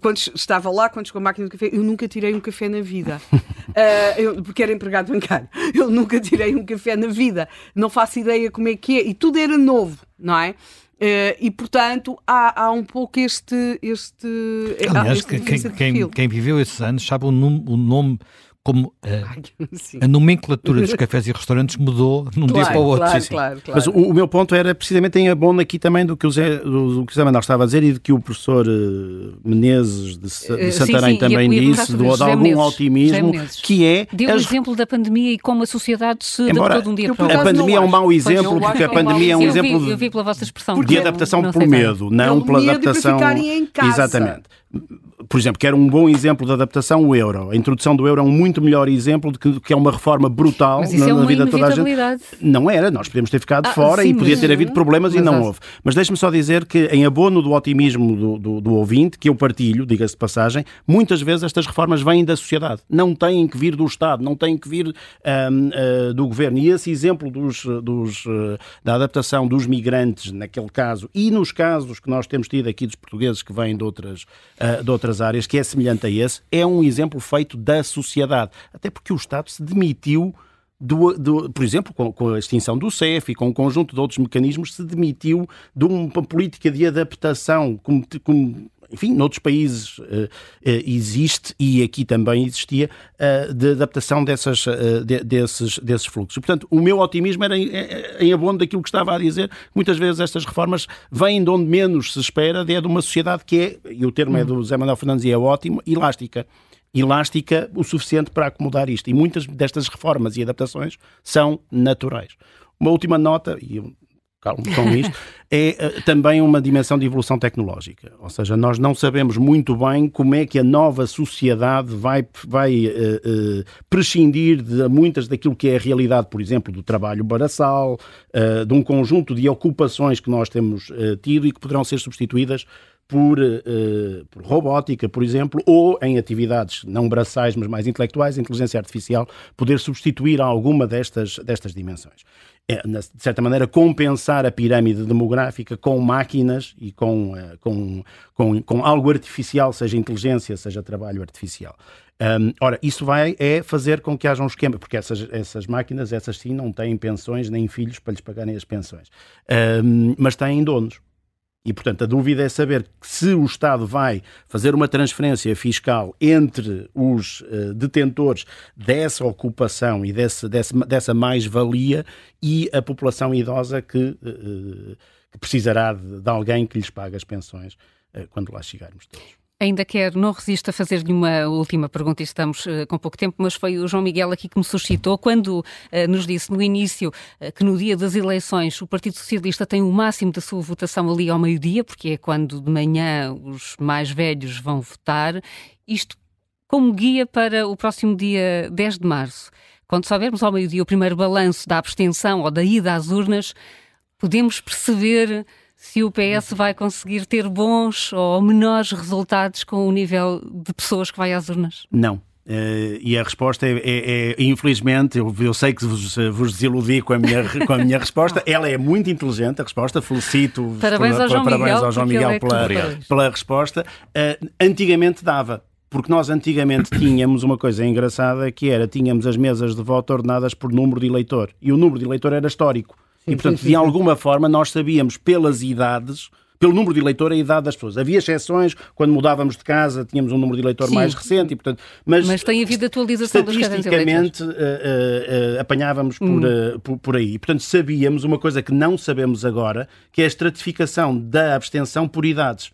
quando estava lá, quando chegou a máquina de café, eu nunca tirei um café na vida. uh, eu, porque era empregado bancário. Eu nunca tirei um café na vida. Não faço ideia como é que é. E tudo era novo, não é? Uh, e portanto há, há um pouco este. este
Aliás, este quem, quem, quem, viveu esses anos sabe o, nome, o nome como a, eh, nomenclatura dos cafés e restaurantes mudou de um claro, dia para o outro.
Claro, claro,
Mas o, o, meu ponto era precisamente em abono aqui também do que o Zé, do, que o Zé Manuel estava a dizer e de que o professor uh, Menezes de, de Santarém sim, sim, também disse, de, de algum Menezes, otimismo, que é...
Deu o exemplo da pandemia e como a sociedade se
Embora,
adaptou de um dia para o
outro. A pandemia é um mau exemplo, porque a pandemia é um exemplo
de, vi
adaptação por medo, não pela adaptação... Exatamente por exemplo, que era um bom exemplo de adaptação, o euro. A introdução do euro é um muito melhor exemplo de que, que é uma reforma brutal na,
é uma
na vida de toda a gente. Não era, nós podíamos ter ficado
Ah,
fora
sim,
e podia ter havido problemas e não houve. Mas deixe-me só dizer que, em abono do otimismo do, do, do ouvinte, que eu partilho, diga-se de passagem, muitas vezes estas reformas vêm da sociedade. Não têm que vir do Estado, não têm que vir ahm, ah, do governo. E esse exemplo dos, dos, ah, da adaptação dos migrantes, naquele caso, e nos casos que nós temos tido aqui dos portugueses que vêm de outras, ah, de outras áreas, que é semelhante a esse, é um exemplo feito da sociedade. Até porque o Estado se demitiu do, do- por exemplo, com, com a extinção do CEF e com um conjunto de outros mecanismos, se demitiu de uma política de adaptação, como, como, enfim, noutros países eh, eh, existe e aqui também existia, eh, de adaptação dessas, de- desses, desses fluxos. Portanto, o meu otimismo era em, em abono daquilo que estava a dizer. Muitas vezes estas reformas vêm de onde menos se espera, é de uma sociedade que é, e o termo é do José Manuel Fernandes e é ótimo, elástica elástica o suficiente para acomodar isto. E muitas destas reformas e adaptações são naturais. Uma última nota, e com isto, é eh, também uma dimensão de evolução tecnológica. Ou seja, nós não sabemos muito bem como é que a nova sociedade vai, vai eh, eh, prescindir de muitas daquilo que é a realidade, por exemplo, do trabalho braçal, eh, de um conjunto de ocupações que nós temos tido e que poderão ser substituídas por, eh, por robótica, por exemplo, ou em atividades não braçais, mas mais intelectuais, a inteligência artificial poder substituir alguma destas, destas dimensões. É, de certa maneira, compensar a pirâmide demográfica com máquinas e com, eh, com, com, com algo artificial, seja inteligência, seja trabalho artificial. Hum, ora, isso vai é fazer com que haja um esquema, porque essas, essas máquinas, essas sim, não têm pensões nem filhos para lhes pagarem as pensões, Hum, mas têm donos. E, portanto, a dúvida é saber se o Estado vai fazer uma transferência fiscal entre os eh, detentores dessa ocupação e desse, desse- dessa mais-valia e a população idosa que, eh, que precisará de, de alguém que lhes pague as pensões eh, quando lá chegarmos todos.
Ainda quero, não resisto a fazer-lhe uma última pergunta estamos eh, com pouco tempo, mas foi o João Miguel aqui que me suscitou quando eh, nos disse no início eh, que no dia das eleições o Partido Socialista tem o máximo da sua votação ali ao meio-dia, porque é quando de manhã os mais velhos vão votar. Isto como guia para o próximo dia 10 de março. Quando soubermos ao meio-dia o primeiro balanço da abstenção ou da ida às urnas, podemos perceber se o PS vai conseguir ter bons ou menores resultados com o nível de pessoas que vai às urnas?
Não. Eh, e a resposta é, é- é, infelizmente, eu, eu sei que vos, vos desiludi com a, minha, com a minha resposta. Ela é muito inteligente, a resposta. Felicito
Parabéns ao João
parabéns
Miguel,
ao João Miguel
é
pela, pela resposta. Eh, antigamente dava. Porque nós antigamente tínhamos uma coisa engraçada que era, tínhamos as mesas de voto ordenadas por número de eleitor. E o número de eleitor era histórico. E, portanto, de alguma forma, nós sabíamos pelas idades, pelo número de eleitor, a idade das pessoas. Havia exceções, quando mudávamos de casa, tínhamos um número de eleitor
Sim.
mais recente, e, portanto, mas,
Mas tem havido atualização dos
estatisticamente eh, eh, eh, apanhávamos por,
Hum.
eh, por, por aí. Portanto, sabíamos uma coisa que não sabemos agora, que é a estratificação da abstenção por idades.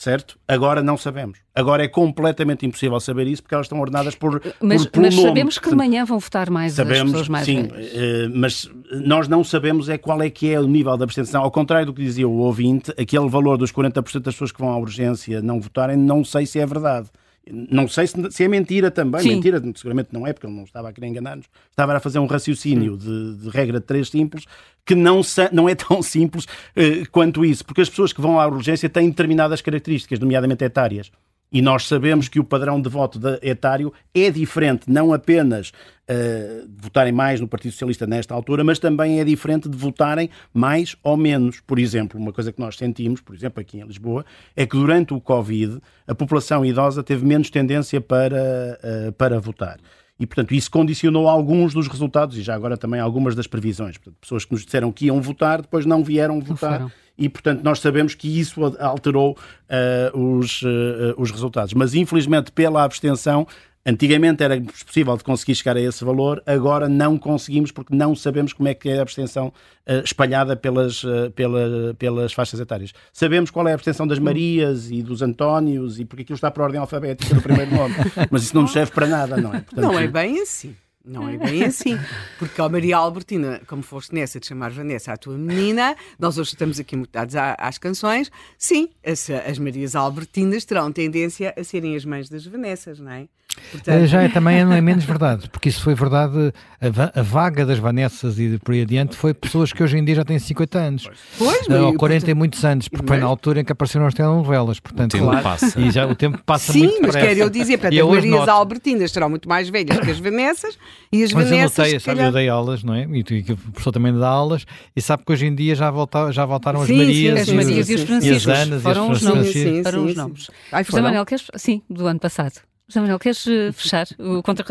Certo? Agora não sabemos. Agora é completamente impossível saber isso porque elas estão ordenadas por,
Mas,
por, pelo
mas
nome.
sabemos que de
Portanto,
manhã vão votar mais as
Sabemos,
pessoas mais
sim,
velhas.
eh, mas nós não sabemos é qual é que é o nível de abstenção. Ao contrário do que dizia o ouvinte, aquele valor dos 40% das pessoas que vão à urgência não votarem, não sei se é verdade. Não sei se, se é mentira também.
Sim.
Mentira, seguramente não é, porque ele não estava a querer enganar-nos. Estava a fazer um raciocínio de, de regra de três simples que não, não é tão simples eh, quanto isso, porque as pessoas que vão à urgência têm determinadas características, nomeadamente etárias. E nós sabemos que o padrão de voto de etário é diferente, não apenas eh, de votarem mais no Partido Socialista nesta altura, mas também é diferente de votarem mais ou menos. Por exemplo, uma coisa que nós sentimos, por exemplo, aqui em Lisboa, é que durante o Covid a população idosa teve menos tendência para, eh, para votar. E, portanto, isso condicionou alguns dos resultados e já agora também algumas das previsões. Portanto, pessoas que nos disseram que iam votar, depois não vieram votar.
foram.
E, portanto, nós sabemos que isso alterou eh, os, eh, os resultados. Mas, infelizmente, pela abstenção, antigamente era possível de conseguir chegar a esse valor, agora não conseguimos porque não sabemos como é que é a abstenção eh, espalhada pelas, eh, pela- pelas faixas etárias. Sabemos qual é a abstenção das Marias e dos Antónios e porque aquilo está por ordem alfabética do primeiro nome. Mas isso não nos serve para nada, não é? Portanto,
Não é bem assim. Não é bem assim. Porque a Maria Albertina, como foste nessa de chamar Vanessa a tua menina, nós hoje estamos aqui mutados às canções. Sim, as, as Marias Albertinas terão tendência a serem as mães das Vanessas, não é?
Portanto... Já é, também não é menos verdade, porque isso foi verdade, a, a, vaga das Vanessas e por aí adiante foi pessoas que hoje em dia já têm 50 anos.
Pois,
mas, ou 40 portanto... e muitos anos, porque foi na altura em que apareceram as telenovelas. Portanto,
o tempo claro. passa.
E já o tempo passa
Sim,
muito
Sim, mas quero eu dizer, para as Marias noto... Albertinas serão muito mais velhas que as Vanessas e as
mas
Vanessas.
Eu notei, sabe, eu dei aulas, não é? E, tu, e o professor também dá aulas, e sabe que hoje em dia já, volta, já voltaram
sim,
as Marias,
sim, as Marias e, os Franciscos.
E as Anas
foram
e
os nomes. Foram os nomes. José Manuel, queres? Sim, do ano passado. José Manuel, queres eh, fechar o contra...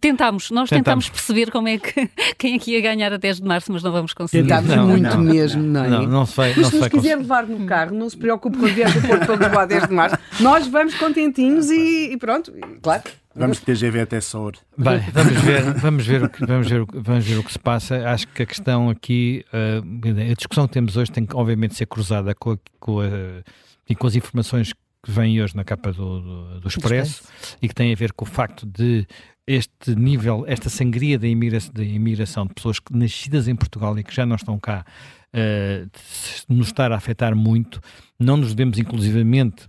Tentámos, nós tentámos perceber como é que quem é que ia ganhar a 10 de março, mas não vamos conseguir.
Tentámos não, muito não, mesmo, não, é?
Não, não sei.
Mas se nos quiser levar no carro, não se preocupe quando vier do Porto para Lisboa a 10 de março. Nós vamos contentinhos e, e pronto, claro.
Vamos TGV até Sour.
Bem, vamos ver, vamos, ver o que, vamos, ver o que, vamos ver o que se passa. Acho que a questão aqui, uh, a discussão que temos hoje tem que, obviamente, ser cruzada com, a, com, a, e com as informações que vem hoje na capa do, do, do Expresso e que tem a ver com o facto de este nível, esta sangria da imigração, de imigração de pessoas nascidas em Portugal e que já não estão cá, uh, nos estar a afetar muito, não nos devemos inclusivamente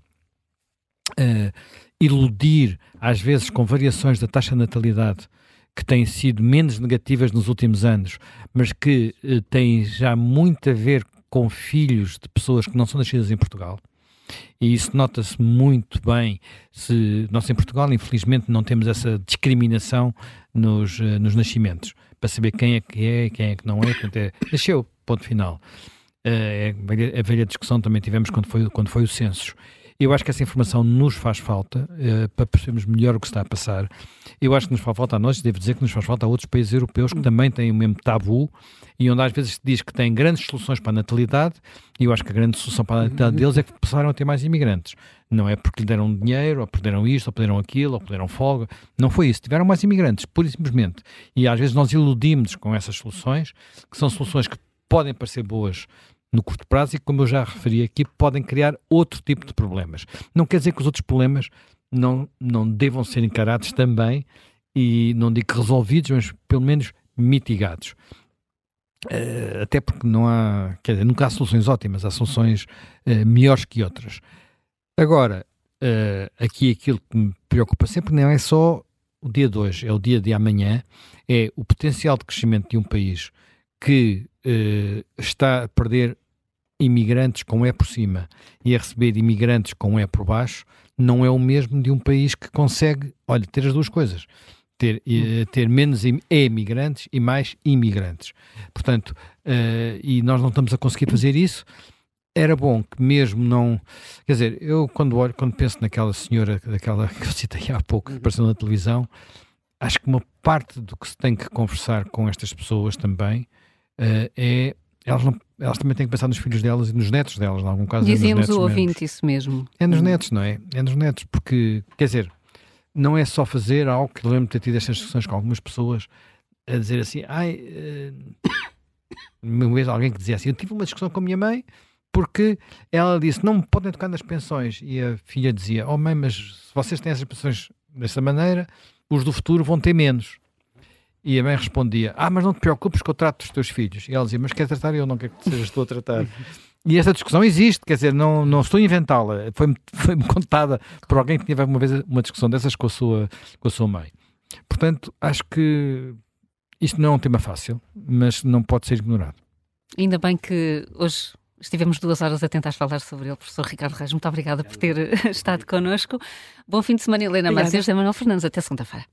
uh, iludir, às vezes com variações da taxa de natalidade que têm sido menos negativas nos últimos anos, mas que uh, têm já muito a ver com filhos de pessoas que não são nascidas em Portugal e isso nota-se muito bem. Se nós em Portugal, infelizmente, não temos essa discriminação nos, uh, nos nascimentos para saber quem é que é, quem é que não é. Portanto, é nasceu, ponto final. Uh, a velha discussão também tivemos quando foi, quando foi o censo. Eu acho que essa informação nos faz falta uh, para percebermos melhor o que está a passar. Eu acho que nos faz falta a nós, devo dizer que nos faz falta a outros países europeus que também têm o mesmo tabu e onde às vezes se diz que têm grandes soluções para a natalidade e eu acho que a grande solução para a natalidade deles é que passaram a ter mais imigrantes. Não é porque lhe deram dinheiro, ou perderam isto, ou perderam aquilo, ou perderam folga. Não foi isso. Tiveram mais imigrantes, pura e simplesmente. E às vezes nós iludimos com essas soluções, que são soluções que podem parecer boas no curto prazo e, como eu já referi aqui, podem criar outro tipo de problemas. Não quer dizer que os outros problemas não, não devam ser encarados também e não digo resolvidos, mas pelo menos mitigados. Uh, até porque não há, quer dizer, nunca há soluções ótimas, há soluções uh, melhores que outras. Agora, uh, aqui aquilo que me preocupa sempre não é só o dia de hoje, é o dia de amanhã, é o potencial de crescimento de um país que está a perder imigrantes com E por cima e a receber imigrantes com E por baixo, não é o mesmo de um país que consegue, olha, ter as duas coisas. Ter, uh, ter menos imigrantes e mais imigrantes. Portanto, uh, e nós não estamos a conseguir fazer isso. Era bom que mesmo não. Quer dizer, eu quando olho, quando penso naquela senhora, daquela que eu citei há pouco, que apareceu na televisão, acho que uma parte do que se tem que conversar com estas pessoas também uh, é elas, não, elas também têm que pensar nos filhos delas e nos netos delas, em algum caso.
Dizíamos
é
o ouvinte isso mesmo.
É nos hum. netos, não é? É nos netos, porque, quer dizer, não é só fazer algo que lembro de ter tido estas discussões com algumas pessoas a dizer assim, ai, uh, uma vez alguém que dizia assim, eu tive uma discussão com a minha mãe porque ela disse, não me podem tocar nas pensões. E a filha dizia, oh mãe, mas se vocês têm essas pensões dessa maneira, os do futuro vão ter menos. E a mãe respondia: Ah, mas não te preocupes que eu trato dos teus filhos. E ela dizia: Mas quer tratar eu, não quero que sejas tu a tratar. E essa discussão existe, quer dizer, não, não estou a inventá-la. Foi-me foi contada por alguém que teve uma vez uma discussão dessas com a sua, com a sua mãe. Portanto, acho que isto não é um tema fácil, mas não pode ser ignorado.
Ainda bem que hoje estivemos duas horas a tentar falar sobre ele, professor Ricardo Reis. Muito obrigada por ter estado connosco. Bom fim de semana, Helena Marques e José Manuel Fernandes. Até segunda-feira.